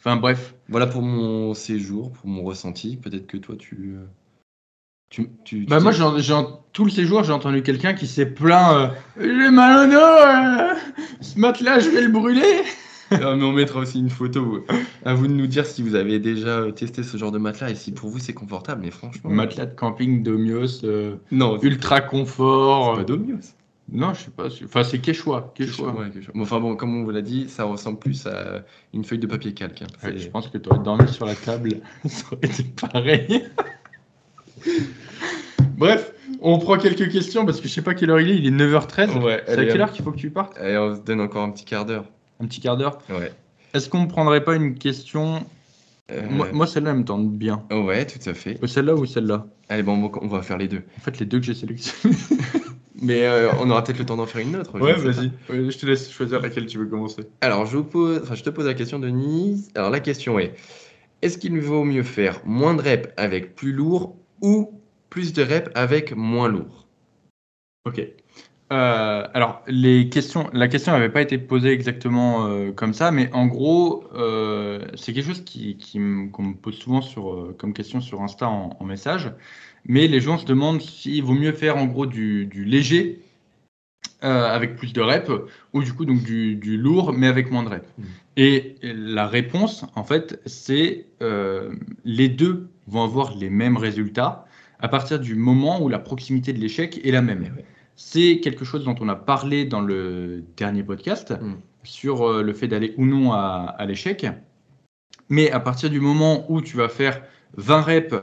Enfin bref, Voilà pour mon séjour, pour mon ressenti. Peut-être que toi, tu. euh, Tu, tu, tu Bah moi, j'ai, j'ai- tout le séjour, j'ai entendu quelqu'un qui s'est plaint euh, J'ai mal au dos, ce matelas, je vais le brûler. *laughs* Mais on mettra aussi une photo. À vous de nous dire si vous avez déjà testé ce genre de matelas et si pour vous c'est confortable. Mais franchement. Matelas de camping Domios, euh, Non, ultra confort. c'est pas Domios. Non, je sais pas. Enfin, c'est Quechua. Quechua. Ouais. Bon, Enfin bon, comme on vous l'a dit, ça ressemble plus à une feuille de papier calque. hein. Ouais, je pense que tu aurais dormi sur la table, *laughs* ça aurait été pareil. *laughs* Bref, on prend quelques questions parce que je sais pas quelle heure il est, il est 9h13. Ouais, c'est à quelle heure qu'il faut que tu partes? Allez, on se donne encore un petit quart d'heure. Un petit quart d'heure. Ouais. Est-ce qu'on ne prendrait pas une question Euh, Moi, moi, celle-là, elle me tente bien. oh ouais, tout à fait. Euh, Celle-là ou celle-là? Allez, bon, on va- faire les deux. En fait, les deux que j'ai sélectionnés. *laughs* Mais euh, on aura peut-être le temps d'en faire une autre. Ouais, je te laisse choisir laquelle tu veux commencer. Alors, je, vous pose, enfin, je te pose la question, Denise. Alors, la question est est-ce qu'il vaut mieux faire moins de reps avec plus lourd ou plus de reps avec moins lourd? Ok. Euh, alors, les questions, la question n'avait pas été posée exactement euh, comme ça, mais en gros, euh, c'est quelque chose qui, qui me- qu'on me pose souvent sur, comme question sur Insta en, en message. Mais les gens se demandent s'il vaut mieux faire en gros du, du léger avec plus de reps ou du coup donc du, du lourd mais avec moins de reps. Mhm. Et la réponse, en fait, c'est les deux vont avoir les mêmes résultats à partir du moment où la proximité de l'échec est la même. Eh ouais. C'est quelque chose dont on a parlé dans le dernier podcast Mm. sur euh, le fait d'aller ou non à, à l'échec. Mais à partir du moment où tu vas faire 20 reps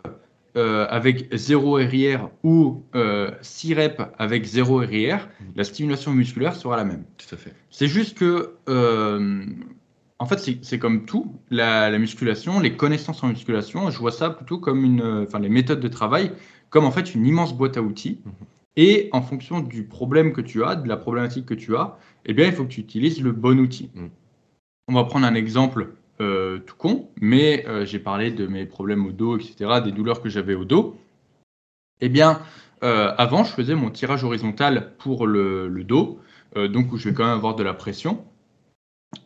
euh, avec 0 RIR ou euh, 6 reps avec 0 RIR, la stimulation musculaire sera la même. Tout à fait. C'est juste que, euh, en fait, c'est- comme tout, la, la musculation, les connaissances en musculation, je vois ça plutôt comme une, euh, enfin, les méthodes de travail, comme en fait une immense boîte à outils. Mhm. Et en fonction du problème que tu as, de la problématique que tu as, eh bien, il faut que tu utilises le bon outil. Mhm. On va prendre un exemple euh, tout con, mais euh, j'ai parlé de mes problèmes au dos, etc., des douleurs que j'avais au dos. Eh bien, euh, avant, je faisais mon tirage horizontal pour le, le dos, donc où je vais quand même avoir de la pression,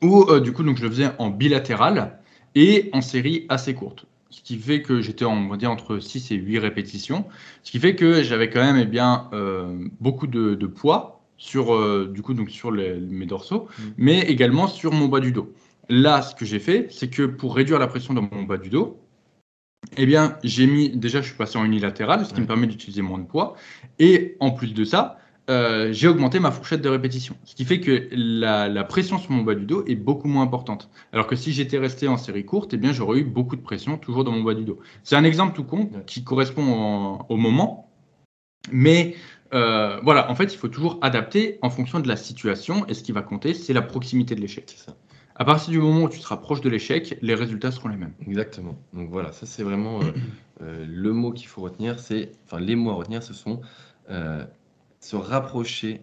ou du coup, donc je le faisais en bilatéral et en série assez courte. Ce qui fait que j'étais en, on va dire, entre 6 et 8 répétitions, ce qui fait que j'avais quand même eh bien, euh, beaucoup de, de poids sur, euh, du coup, donc sur les- mes dorsaux, Mm. mais également sur mon bas du dos. Là, ce que j'ai fait, c'est que pour réduire la pression dans mon bas du dos, eh bien, j'ai mis, déjà, je suis passé en unilatéral, ce qui me permet d'utiliser moins de poids. Et en plus de ça, euh, j'ai augmenté ma fourchette de répétition. Ce qui fait que la, la pression sur mon bas du dos est beaucoup moins importante. Alors que si j'étais resté en série courte, eh bien, j'aurais eu beaucoup de pression toujours dans mon bas du dos. C'est un exemple tout con qui correspond en- au moment. Mais Euh, voilà, en fait, il faut toujours adapter en fonction de la situation. Et ce qui va compter, c'est la proximité de l'échec. C'est ça. À partir du moment où tu te rapproches de l'échec, les résultats seront les mêmes. Exactement. Donc voilà, ça c'est vraiment euh, euh, le mot qu'il faut retenir. C'est, enfin, les mots à retenir, ce sont se rapprocher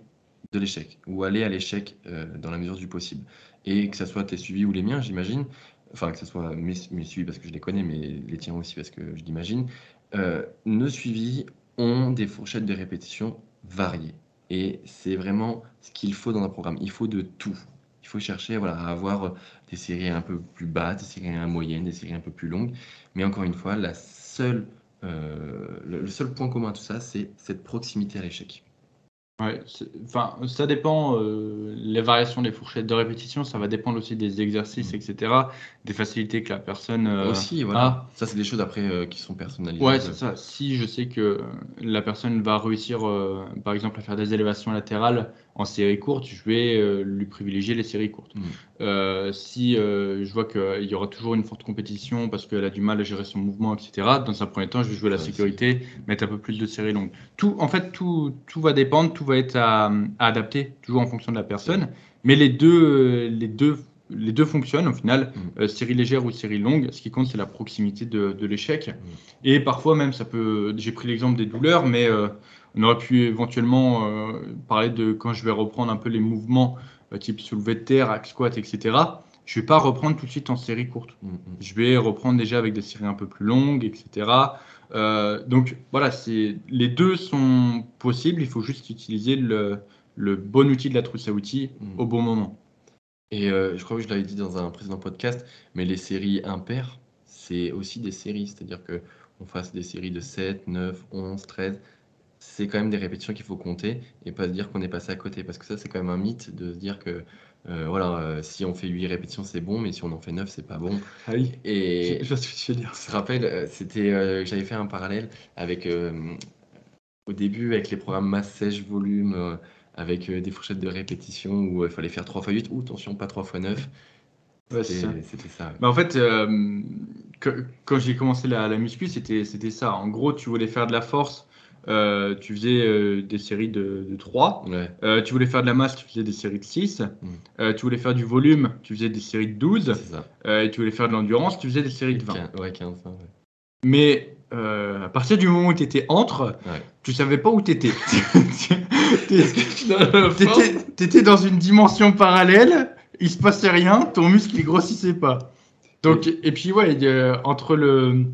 de l'échec ou aller à l'échec euh, dans la mesure du possible. Et que ce soit tes suivis ou les miens, j'imagine. Enfin, que ce soit mes, suivis parce que je les connais, mais les tiens aussi parce que je l'imagine. Euh, nos suivis ont des fourchettes de répétition variées. Et c'est vraiment ce qu'il faut dans un programme. Il faut de tout. Il faut chercher voilà, à avoir des séries un peu plus basses, des séries un moyennes, des séries un peu plus longues. Mais encore une fois, la seule, euh, le seul point commun à tout ça, c'est cette proximité à l'échec. Ouais, enfin, ça dépend, euh, les variations des fourchettes de répétition, ça va dépendre aussi des exercices, Mm. etc., des facilités que la personne euh, Aussi, voilà. a. Ça, c'est des choses après euh, qui sont personnalisées. Ouais, c'est ça. Si je sais que la personne va réussir, euh, par exemple, à faire des élévations latérales en série courte, je vais euh, lui privilégier les séries courtes. Mm. Euh, si euh, je vois qu'il y aura toujours une forte compétition parce qu'elle a du mal à gérer son mouvement, etc., dans un premier temps, je vais jouer la sécurité, mettre un peu plus de séries longues. Tout, en fait, tout, tout va dépendre, tout va être à, à adapter, toujours en fonction de la personne. Mais les deux, les deux, les deux fonctionnent au final, Mm. euh, série légère ou série longue. Ce qui compte, c'est la proximité de, de l'échec. Et parfois même, ça peut. J'ai pris l'exemple des douleurs, mais euh, on aurait pu éventuellement euh, parler de quand je vais reprendre un peu les mouvements type soulevé de terre, hack squat, etc. Je vais pas reprendre tout de suite en série courte. Mm, mm. Je vais reprendre déjà avec des séries un peu plus longues, etc. Donc voilà, c'est les deux sont possibles. Il faut juste utiliser le, le bon outil de la trousse à outils Mm. au bon moment. Et euh, je crois que je l'avais dit dans un précédent podcast, mais les séries impaires, c'est aussi des séries. C'est-à-dire que on fasse des séries de 7, 9, 11, 13. C'est quand même des répétitions qu'il faut compter et pas se dire qu'on est passé à côté. Parce que ça, c'est quand même un mythe de se dire que euh, voilà, euh, si on fait 8 répétitions, c'est bon, mais si on en fait 9, c'est pas bon. Ah oui, Et je vois ce que tu veux dire. je rappelle, c'était, euh, j'avais fait un parallèle avec, au début, avec les programmes masse sèche volume, avec euh, des fourchettes de répétition où euh, il fallait faire 3 x 8, ou attention, pas 3 x 9. Ouais, c'est ça. C'était ça. ouais. Bah, en fait, euh, que- quand j'ai commencé la, la muscu, c'était ça. En gros, tu voulais faire de la force, euh, tu faisais euh, des séries de, de 3. Ouais, Euh, tu voulais faire de la masse, tu faisais des séries de 6. Mm. Euh, tu voulais faire du volume, tu faisais des séries de 12. c'est ça. Et tu voulais faire de l'endurance, tu faisais des séries de 20. Quin- Ouais, 15, hein, ouais. Mais à partir du moment où tu étais entre, tu savais pas où tu étais. *laughs* *laughs* Tu étais dans une dimension parallèle, il se passait rien, ton muscle il grossissait pas. Donc, et puis ouais, entre le,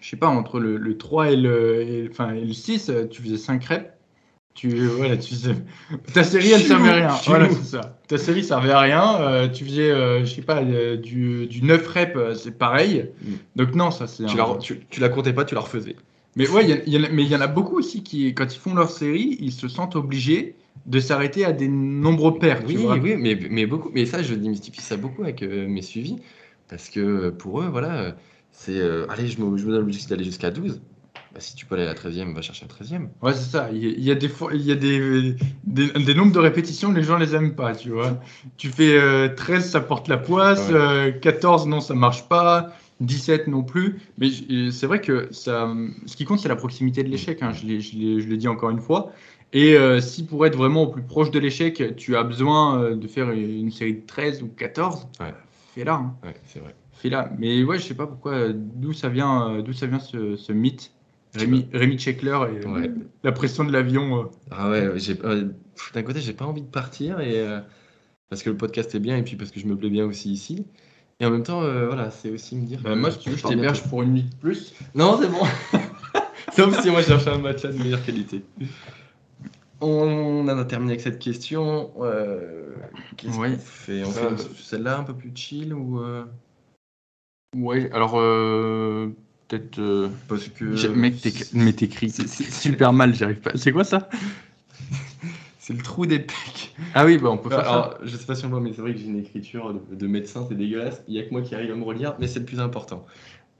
je sais pas, entre le, le 3 et le, et enfin, et le 6, euh, tu faisais 5 reps. Tu, voilà, tu faisais... Ta série, elle servait à rien. Voilà, c'est ça. Ta série servait à rien. euh, tu faisais, euh, je sais pas, euh, du, du 9 reps, c'est pareil. Mm. Donc non, ça c'est Tu, un- la, tu, tu la comptais pas, tu la refaisais. Mais ouais, il y en a- mais il y en a beaucoup aussi qui, quand ils font leur série, ils se sentent obligés de s'arrêter à des nombreux pairs. tu Oui, vois. oui, mais, mais beaucoup. Mais ça, je démystifie ça beaucoup avec euh, mes suivis. Parce que euh, pour eux, voilà, euh, c'est. euh, allez, je me, je me donne l'objectif d'aller jusqu'à 12. Bah, si tu peux aller à la 13e, va chercher la 13e. Ouais, c'est ça. Il y a, des, il y a des, des, des nombres de répétitions, les gens les aiment pas, tu vois. Tu fais euh, 13, ça porte la poisse. Ouais. euh, 14, non, ça marche pas. 17 non plus. Mais j- c'est vrai que ça, ce qui compte, c'est la proximité de l'échec. hein. Je l'ai- dit encore une fois. Et euh, si pour être vraiment au plus proche de l'échec, tu as besoin euh, de faire une série de 13 ou 14, Ouais. fais-la. hein. Ouais, c'est vrai. Fais-la. Mais ouais, je sais pas pourquoi, euh, d'où ça vient, euh, d'où ça vient ce, ce mythe. Rémi, Rémi Checkler et euh, Ouais. la pression de l'avion. euh. Ah ouais, euh, d'un côté, j'ai pas envie de partir et, euh, parce que le podcast est bien et puis parce que je me plais bien aussi ici. Et en même temps, euh, voilà, c'est aussi me dire. Bah, que moi, si tu veux, je t'héberge pour une minute de plus. Non, c'est bon. *laughs* Sauf si moi je cherche un matcha de meilleure qualité. On en a terminé avec cette question. Euh, qu'est-ce Ouais. qu'on fait? On Ça, fait euh, celle-là un peu plus chill ou euh, Ouais, alors euh, peut-être. parce que Mec, t'écris- super mal, j'arrive pas. C'est quoi ça? *laughs* C'est le trou des pecs. Ah oui, bah on peut faire ça. Alors, je sais pas si on le voit, mais c'est vrai que j'ai une écriture de, de médecin, c'est dégueulasse. Il y a que moi qui arrive à me relire, mais c'est le plus important.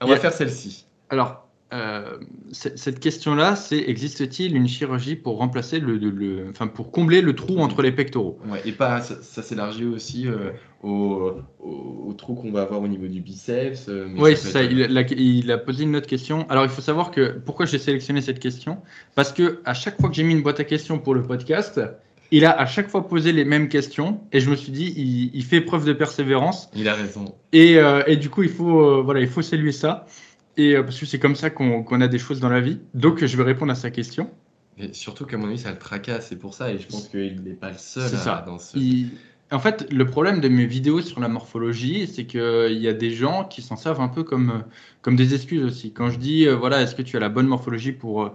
On va faire celle-ci. Alors, euh, cette question-là, c'est existe-t-il une chirurgie pour remplacer le, enfin pour combler le trou entre les pectoraux? Ouais, Et pas, ça, s'élargit aussi euh, au, au, trou qu'on va avoir au niveau du biceps. Euh, oui, ça, il, a, posé une autre question. Alors il faut savoir que pourquoi j'ai sélectionné cette question? Parce que à chaque fois que j'ai mis une boîte à questions pour le podcast, il a à chaque fois posé les mêmes questions et je me suis dit, il, fait preuve de persévérance. Il a raison. Et, et du coup, il faut, voilà, il faut saluer ça. Et euh, parce que c'est comme ça qu'on a des choses dans la vie. Donc, je vais répondre à sa question. Et surtout qu'à mon avis, ça le tracasse, c'est pour ça. Et je pense qu'il n'est pas le seul à, dans ce. En fait, le problème de mes vidéos sur la morphologie, c'est qu'il y a des gens qui s'en servent un peu comme, comme des excuses aussi. Quand je dis, euh, voilà, est-ce que tu as la bonne morphologie pour, euh,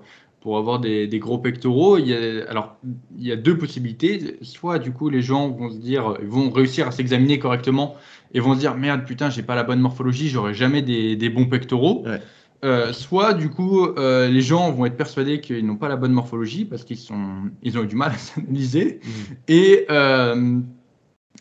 pour avoir des, des, gros pectoraux il y a, Alors, il y a deux possibilités. Soit, du coup, les gens vont se dire, vont réussir à s'examiner correctement et vont se dire merde putain j'ai pas la bonne morphologie, j'aurai jamais des, des, bons pectoraux. Euh, soit du coup euh, les gens vont être persuadés qu'ils n'ont pas la bonne morphologie parce qu'ils sont ils ont eu du mal à s'analyser mmh. et euh,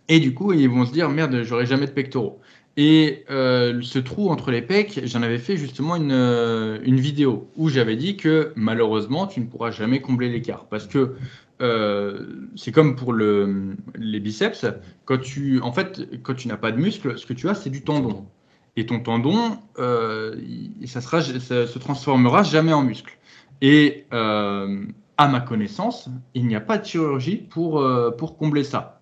et du coup ils vont se dire merde j'aurai jamais de pectoraux. Et ce trou entre les pecs, j'en avais fait justement une, une vidéo où j'avais dit que malheureusement tu ne pourras jamais combler l'écart parce que euh, c'est comme pour le, les biceps. Quand tu, en fait, quand tu n'as pas de muscle, ce que tu as, c'est du tendon. Et ton tendon, euh, ça, sera, se transformera jamais en muscle. Et euh, à ma connaissance, il n'y a pas de chirurgie pour, pour combler ça.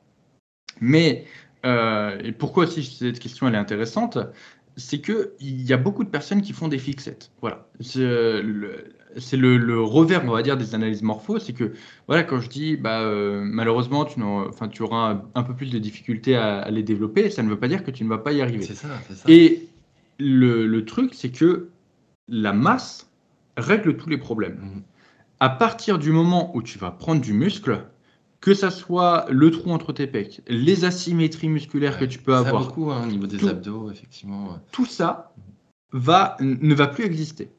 Mais et pourquoi aussi cette question elle est intéressante, c'est que il y a beaucoup de personnes qui font des fixettes. Voilà. C'est le, revers, on va dire, des analyses morpho, c'est que, voilà, quand je dis, bah, euh, malheureusement, tu, enfin, tu auras un, peu plus de difficultés à, les développer, ça ne veut pas dire que tu ne vas pas y arriver. C'est ça, c'est ça. Et le, truc, c'est que la masse règle tous les problèmes. Mhm. À partir du moment où tu vas prendre du muscle, que ça soit le trou entre tes pecs, les asymétries musculaires que tu peux avoir, beaucoup hein, au niveau des abdos, effectivement. Tout ça va, ne va plus exister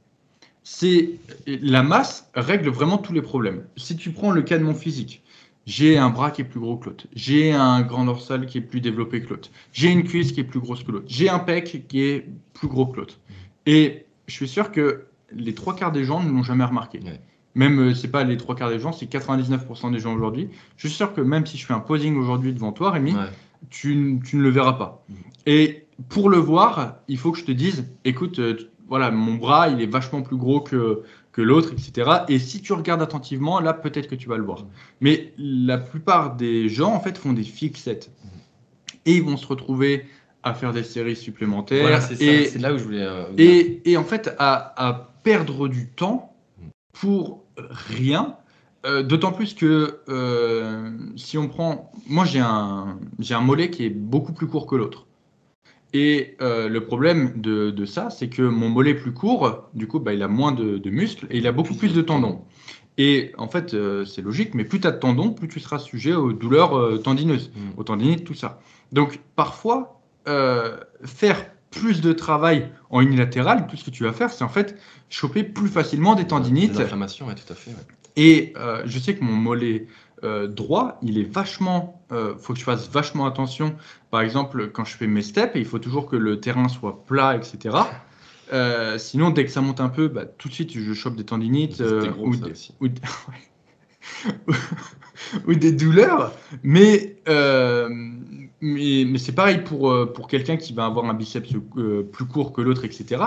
c'est la masse règle vraiment tous les problèmes. Si tu prends le cas de mon physique, j'ai un bras qui est plus gros que l'autre, j'ai un grand dorsal qui est plus développé que l'autre, j'ai une cuisse qui est plus grosse que l'autre, j'ai un pec qui est plus gros que l'autre. Et je suis sûr que les trois quarts des gens ne l'ont jamais remarqué. Même, euh, c'est pas les trois quarts des gens, c'est 99% des gens aujourd'hui. Je suis sûr que même si je fais un posing aujourd'hui devant toi, Rémi, tu, tu, ne le verras pas. Mm. Et pour le voir, il faut que je te dise, écoute, euh, voilà, mon bras, il est vachement plus gros que, que l'autre, etc. Et si tu regardes attentivement, là, peut-être que tu vas le voir. Mais la plupart des gens, en fait, font des fixettes. Et ils vont se retrouver à faire des séries supplémentaires. Voilà, c'est là où je voulais. Euh, et, et, en fait, à, à, perdre du temps pour rien. Euh, d'autant plus que euh, si on prend. Moi, j'ai un, un mollet qui est beaucoup plus court que l'autre. Et euh, le problème de, ça, c'est que mon mollet plus court, du coup, bah, il a moins de, muscles et il a beaucoup plus de tendons. Et en fait, c'est logique, mais plus tu as de tendons, plus tu seras sujet aux douleurs tendineuses, mm. aux tendinites, tout ça. Donc, parfois, faire plus de travail en unilatéral, tout ce que tu vas faire, c'est en fait choper plus facilement des tendinites. Des inflammations, tout à fait. Et je sais que mon mollet euh, droit, il est vachement. Euh, faut que je fasse vachement attention. Par exemple, quand je fais mes steps, il faut toujours que le terrain soit plat, etc. *laughs* Euh, sinon, dès que ça monte un peu, bah, tout de suite, je chope des tendinites *laughs* ou, ou, des douleurs. Mais mais, c'est pareil pour, euh, pour quelqu'un qui va avoir un biceps euh, plus court que l'autre, etc.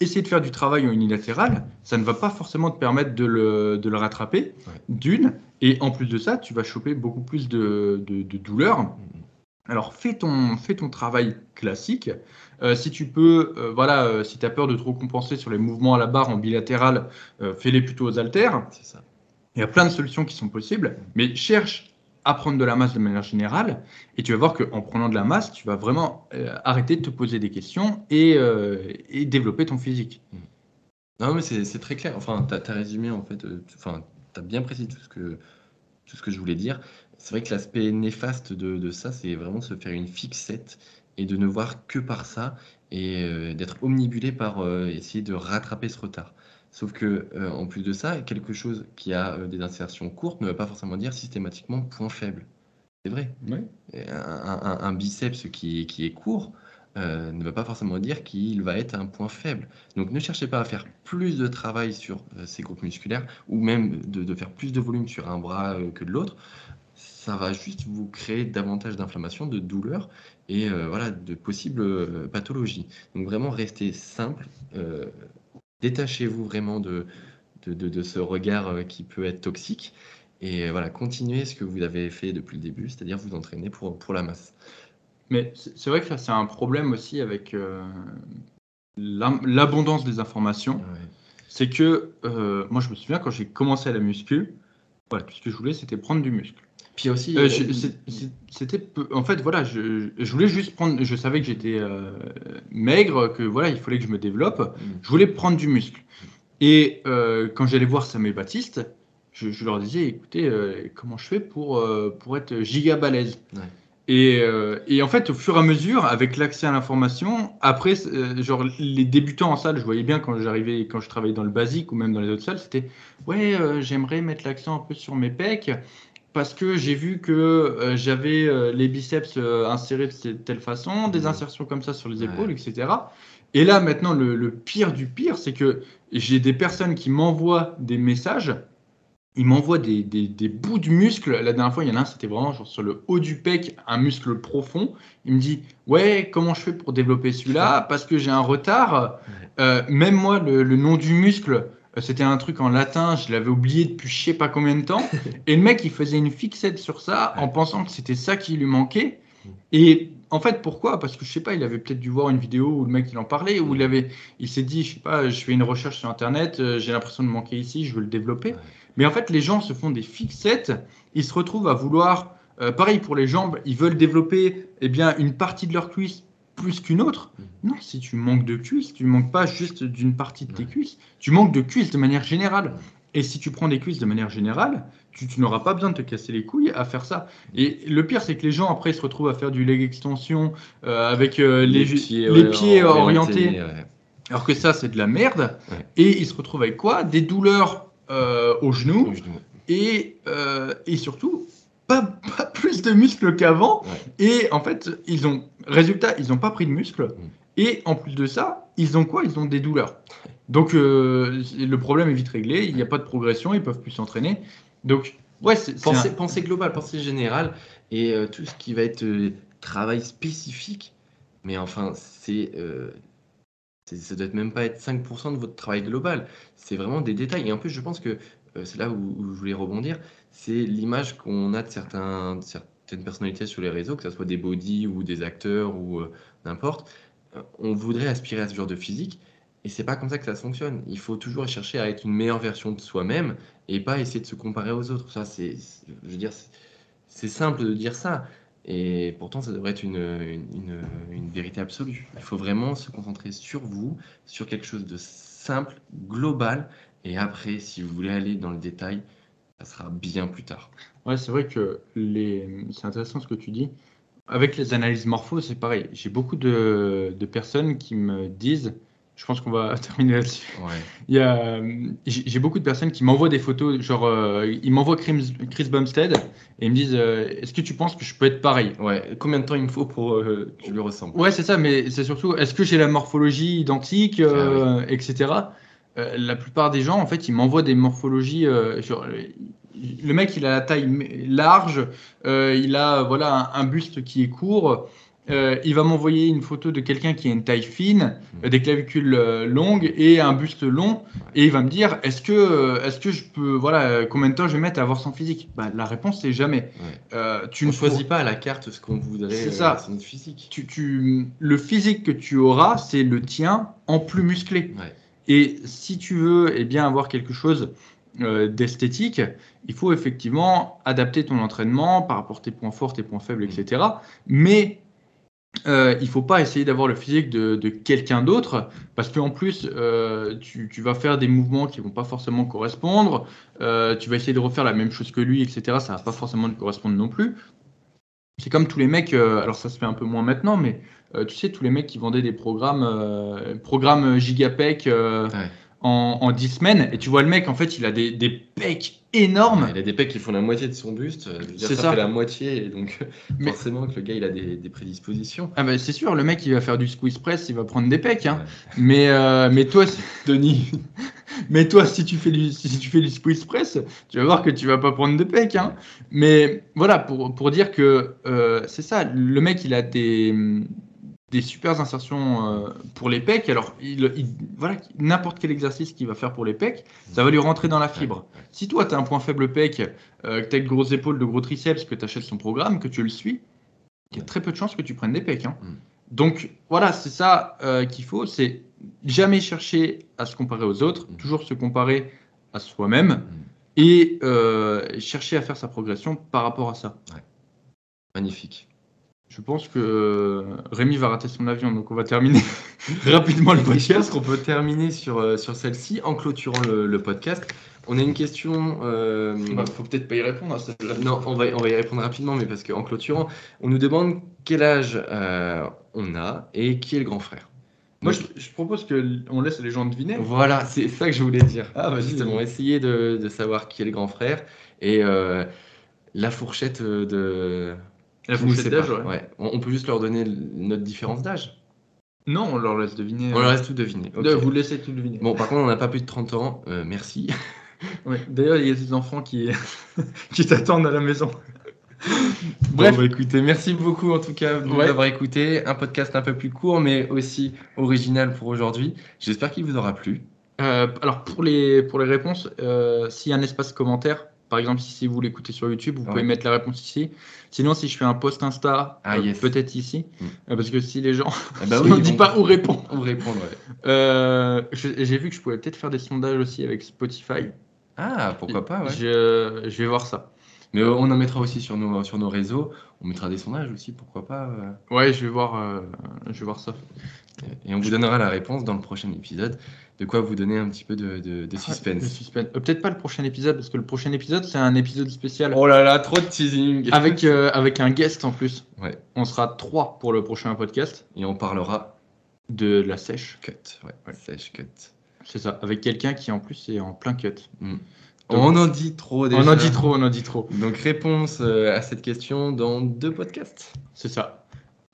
Essayer de faire du travail en unilatéral, ça ne va pas forcément te permettre de le, de le rattraper, d'une. Et en plus de ça, tu vas choper beaucoup plus de, de, douleurs. Mm-hmm. Alors fais ton, fais ton travail classique. Euh, si tu peux, voilà, si tu as peur de trop compenser sur les mouvements à la barre en bilatéral, fais-les plutôt aux haltères. Il y a plein de solutions qui sont possibles, mais cherche à prendre de la masse de manière générale, et tu vas voir qu'en prenant de la masse, tu vas vraiment euh, arrêter de te poser des questions et, euh, développer ton physique. Mmh. Non, mais c'est très clair. Enfin, tu as, résumé, en fait, euh, enfin, tu as bien précisé tout ce que, tout ce que je voulais dire. C'est vrai que l'aspect néfaste de, de ça, c'est vraiment de se faire une fixette et de ne voir que par ça et d'être omnibulé par essayer de rattraper ce retard. Sauf que, euh, en plus de ça, quelque chose qui a euh, des insertions courtes ne va pas forcément dire systématiquement point faible. C'est vrai. Un, biceps qui, qui, est court, euh, ne va pas forcément dire qu'il va être un point faible. Donc ne cherchez pas à faire plus de travail sur ces groupes musculaires ou même de, faire plus de volume sur un bras que de l'autre. Ça va juste vous créer davantage d'inflammation, de douleur et voilà, de possibles pathologies. Donc vraiment restez simple, détachez-vous vraiment de, de, ce regard qui peut être toxique et voilà, continuez ce que vous avez fait depuis le début, c'est-à-dire vous entraîner pour, pour la masse. Mais c'est vrai que c'est un problème aussi avec euh, l'abondance des informations. C'est que euh, moi, je me souviens quand j'ai commencé à la muscu, voilà, tout ce que je voulais, c'était prendre du muscle. Puis aussi, euh, c'était en fait voilà, je, je, voulais juste prendre. Je savais que j'étais maigre, que voilà, il fallait que je me développe. Mm. Je voulais prendre du muscle. Et quand j'allais voir Samuel Baptiste, je, leur disais, écoutez, comment je fais pour pour être giga balèze? Euh, et, en fait, au fur et à mesure, avec l'accès à l'information, après, euh, genre les débutants en salle, je voyais bien quand j'arrivais, quand je travaillais dans le basique ou même dans les autres salles, c'était ouais, euh, j'aimerais mettre l'accent un peu sur mes pecs parce que j'ai vu que j'avais les biceps insérés de telle façon, des mmh. insertions comme ça sur les épaules, etc. Et là, maintenant, le pire du pire, c'est que j'ai des personnes qui m'envoient des messages il m'envoie des, bouts de muscles. La dernière fois, il y en a un, c'était vraiment genre sur le haut du pec, un muscle profond. Il me dit Ouais, comment je fais pour développer celui-là? Parce que j'ai un retard. Euh, même moi, le, nom du muscle, euh, c'était un truc en latin, je l'avais oublié depuis je sais pas combien de temps. *laughs* Et le mec, il faisait une fixette sur ça en pensant que c'était ça qui lui manquait. Et en fait, pourquoi? Parce que je sais pas, il avait peut-être dû voir une vidéo où le mec il en parlait, où il avait, il s'est dit, je sais pas, je fais une recherche sur internet, euh, j'ai l'impression de manquer ici, je veux le développer. Mais en fait, les gens se font des fixettes, ils se retrouvent à vouloir, euh, pareil pour les jambes, ils veulent développer eh bien, une partie de leur cuisse plus qu'une autre. Mm. Non, si tu manques de cuisse, tu ne manques pas juste d'une partie de tes cuisses, tu manques de cuisse de manière générale. Et si tu prends des cuisses de manière générale, tu, n'auras pas besoin de te casser les couilles à faire ça. Et le pire, c'est que les gens, après, se retrouvent à faire du leg extension euh, avec euh, les, pieds, orientés. Alors que ça, c'est de la merde. Et ils se retrouvent avec quoi? Des douleurs euh, au genou, et, et surtout pas, pas, plus de muscles qu'avant. Et en fait, ils ont résultat, ils n'ont pas pris de muscles. Mm. Et en plus de ça, ils ont quoi? Ils ont des douleurs. Donc euh, le problème est vite réglé. Il n'y a pas de progression, ils peuvent plus s'entraîner. Donc ouais, pensée, pensée globale, pensée générale et tout ce qui va être travail spécifique. Mais enfin, c'est ça doit même pas être 5% de votre travail global. C'est vraiment des détails. Et en plus, je pense que euh, c'est là où, je voulais rebondir. C'est l'image qu'on a de certains, certaines personnalités sur les réseaux, que ce soit des body ou des acteurs ou euh, n'importe. Euh, on voudrait aspirer à ce genre de physique. Et c'est pas comme ça que ça fonctionne. Il faut toujours chercher à être une meilleure version de soi-même et pas essayer de se comparer aux autres. Ça, c'est, je veux dire, c'est simple de dire ça. Et pourtant, ça devrait être une, une, vérité absolue. Il faut vraiment se concentrer sur vous, sur quelque chose de simple, global. Et après, si vous voulez aller dans le détail, ça sera bien plus tard. Ouais, c'est vrai que les... c'est intéressant ce que tu dis. Avec les analyses morpho, c'est pareil. J'ai beaucoup de, de personnes qui me disent je pense qu'on va *laughs* terminer là-dessus. Il j'ai beaucoup de personnes qui m'envoient des photos, genre, euh, ils m'envoient Chris, Bumstead et ils me disent, euh, est-ce que tu penses que je peux être pareil? Ouais. Combien de temps il me faut pour euh, que je lui ressemble Ouais, c'est ça, mais c'est surtout, est-ce que j'ai la morphologie identique, ah etc. la plupart des gens, en fait, ils m'envoient des morphologies. Genre, le mec, il a la taille large, il a voilà un buste qui est court. Euh, il va m'envoyer une photo de quelqu'un qui a une taille fine, euh, des clavicules euh, longues et un buste long, et il va me dire est-ce que, est-ce que je peux, voilà, combien de temps je vais mettre à avoir son physique? Bah, La réponse c'est jamais. tu ne choisis pas à la carte ce qu'on voudrait. C'est ça. physique. Tu, tu, le physique que tu auras, c'est le tien en plus musclé. Et si tu veux, eh bien, avoir quelque chose d'esthétique, il faut effectivement adapter ton entraînement par rapport à tes points forts, tes points faibles, etc. Mais euh, il faut pas essayer d'avoir le physique de, quelqu'un d'autre parce qu'en plus euh, tu, vas faire des mouvements qui vont pas forcément correspondre, euh, tu vas essayer de refaire la même chose que lui, etc. Ça va pas forcément te correspondre non plus. C'est comme tous les mecs, euh, alors ça se fait un peu moins maintenant, mais tu sais tous les mecs qui vendaient des programmes, programmes Gigapec en, en 10 semaines. Et tu vois le mec, en fait, il a des, des pecs énormes. Il a des pecs qui font la moitié de son buste. euh, C'est ça, ça. fait la moitié, et donc Mais- forcément que le gars il a des, des prédispositions. Ah bah, c'est sûr, le mec, il va faire du squeeze press, il va prendre des pecs. Hein. Ouais. Mais, euh, mais toi, *laughs* Denis. *laughs* mais toi, si tu fais du, si tu fais du squeeze press, tu vas voir que tu vas pas prendre de pecs. Hein. Mais voilà, pour, pour dire que euh, c'est ça, le mec, il a des, des super insertions euh, pour les pecs. Alors, il, il- voilà, n'importe quel exercice qu'il va faire pour les pecs, ça va lui rentrer dans la fibre. Si toi, tu as un point faible pec, euh, que tu as de grosses épaules, de gros triceps, que tu achètes son programme, que tu le suis, il y a très peu de chances que tu prennes des pecs. hein. Mm. Donc voilà, c'est ça euh, qu'il faut, c'est jamais chercher à se comparer aux autres, Mm. toujours se comparer à soi-même Mm. et euh, chercher à faire sa progression par rapport à ça. Magnifique. Je pense que euh, Rémi va rater son avion, donc on va terminer *laughs* rapidement le Et je pense podcast. qu'on peut terminer sur, euh, sur celle-ci en clôturant le, le podcast. On a une question. euh, Bah, faut peut-être pas y répondre à celle-là. Non, on va, on va y répondre rapidement, mais parce qu'en clôturant, on nous demande quel âge euh, on a et qui est le grand frère. Moi, Donc, je, je propose qu'on laisse les gens deviner. Voilà, c'est ça que je voulais dire. Ah, Justement, essayer de, de savoir qui est le grand frère et euh, la fourchette de. La qui nous fourchette d'âge, sépare. ouais. Ouais. On, on peut juste leur donner notre différence d'âge. Non, on leur laisse deviner. On leur laisse tout deviner. Vous laissez tout deviner. Bon, par contre, on n'a pas plus de 30 ans. euh, merci. *laughs* Ouais. D'ailleurs, il y a des enfants qui, *laughs* qui t'attendent à la maison. Bref, Bref, écoutez, merci beaucoup en tout cas de nous Ouais. avoir écouté. Un podcast un peu plus court, mais aussi original pour aujourd'hui. J'espère qu'il vous aura plu. euh, alors pour les, pour les réponses, euh, s'il y a un espace commentaire, par exemple, si vous l'écoutez sur YouTube, vous pouvez mettre la réponse ici. Sinon, si je fais un post Insta, Ah, euh, yes. peut-être ici, Mm. Euh, parce que si les gens, Eh ben si *laughs* oui, on ne dit pas où répondre. On répondre. ouais. Euh, J'ai vu que je pouvais peut-être faire des sondages aussi avec Spotify. Ah, pourquoi pas, ouais. Je, je vais voir ça. Mais on en mettra aussi sur nos, sur nos réseaux. On mettra des sondages aussi, pourquoi pas. Ouais, je vais voir, je vais voir ça. Et on vous donnera la réponse dans le prochain épisode. De quoi vous donner un petit peu de, de- de Le suspense. suspense. Euh, peut-être pas le prochain épisode, parce que le prochain épisode, c'est un épisode spécial. Oh là là, trop de teasing. *laughs* Avec, euh, avec un guest en plus. Ouais. On sera trois pour le prochain podcast Et on parlera de la sèche. cut. Ouais, Ouais. sèche cut. C'est ça. Avec quelqu'un qui en plus est en plein cut. On en dit trop déjà. On en dit trop, on en dit trop. Donc réponse euh, à cette question dans deux podcasts. C'est ça.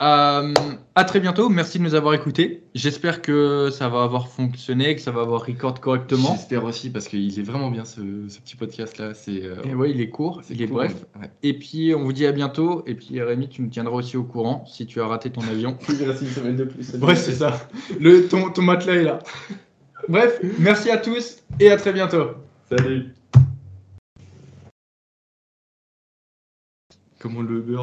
Euh, à très bientôt. Merci de nous avoir écoutés. J'espère que ça va avoir fonctionné, que ça va avoir record correctement. J'espère aussi parce qu'il est vraiment bien ce, ce petit podcast là. C'est euh, Et ouais, il est court, c'est il est bref. Ouais. Et puis on vous dit à bientôt. Et puis Rémi, tu nous tiendras aussi au courant si tu as raté ton avion. Il reste une semaine de plus. Ouais, c'est ça. Le, ton, ton matelas est là. *laughs* Bref, merci à tous et à très bientôt. Salut. Comment le beurre